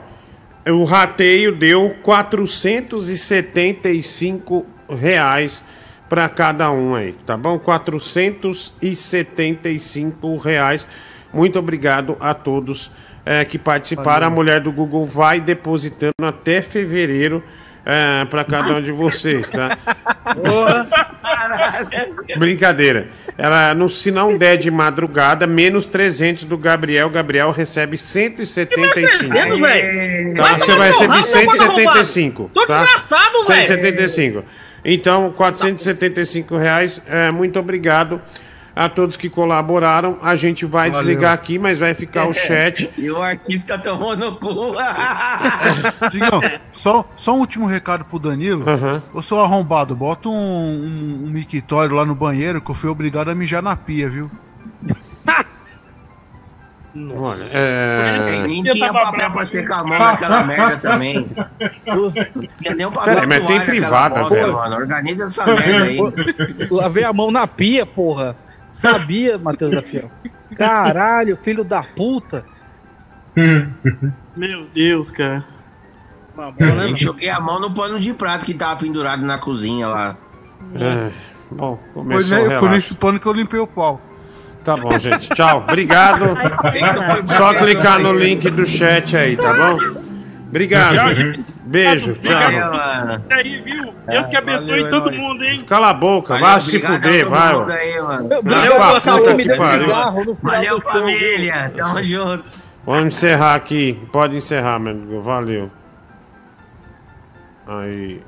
O rateio deu 475 reais pra cada um aí, tá bom? 475 reais. Muito obrigado a todos eh, que participaram. A mulher do Google vai depositando até fevereiro é, pra cada um de vocês, tá? Brincadeira. Ela, no, se não der de madrugada, menos 300 do Gabriel. Gabriel recebe 175. 300, velho? Tá, Vai você vai receber rabo, seu 175. Tô tá? desgraçado, velho. 175. Então, 475 reais. É, muito obrigado a todos que colaboraram. A gente vai Valeu. desligar aqui, mas vai ficar o chat. E o artista tomou no cu. Digão, só, só um último recado pro Danilo. Eu sou arrombado, bota um, um, um mictório lá no banheiro que eu fui obrigado a mijar na pia, viu? Olha, é... Nem tinha papel pra secar a mão naquela merda também. Não tinha nem um papel Peraí, mas tem privada, velho. organiza essa merda aí. Lavei a mão na pia, porra. Sabia, Matheus da Fiel. Caralho, filho da puta. Meu Deus, cara. Eu joguei a mão no pano de prato que tava pendurado na cozinha lá. É, bom, Foi, começou o ne- foi relato. nesse pano que eu limpei o pau. Tá bom, gente. Tchau. Obrigado. Só clicar no link do chat aí, tá bom? Obrigado. Beijo. Tchau. E aí, viu? Deus que abençoe todo mundo, hein? Cala a boca, vai se fuder, vai. ó. Vai pra puta que pariu. Valeu, família. Tamo junto. Vamos encerrar aqui. Pode encerrar, meu amigo. Valeu. Aí.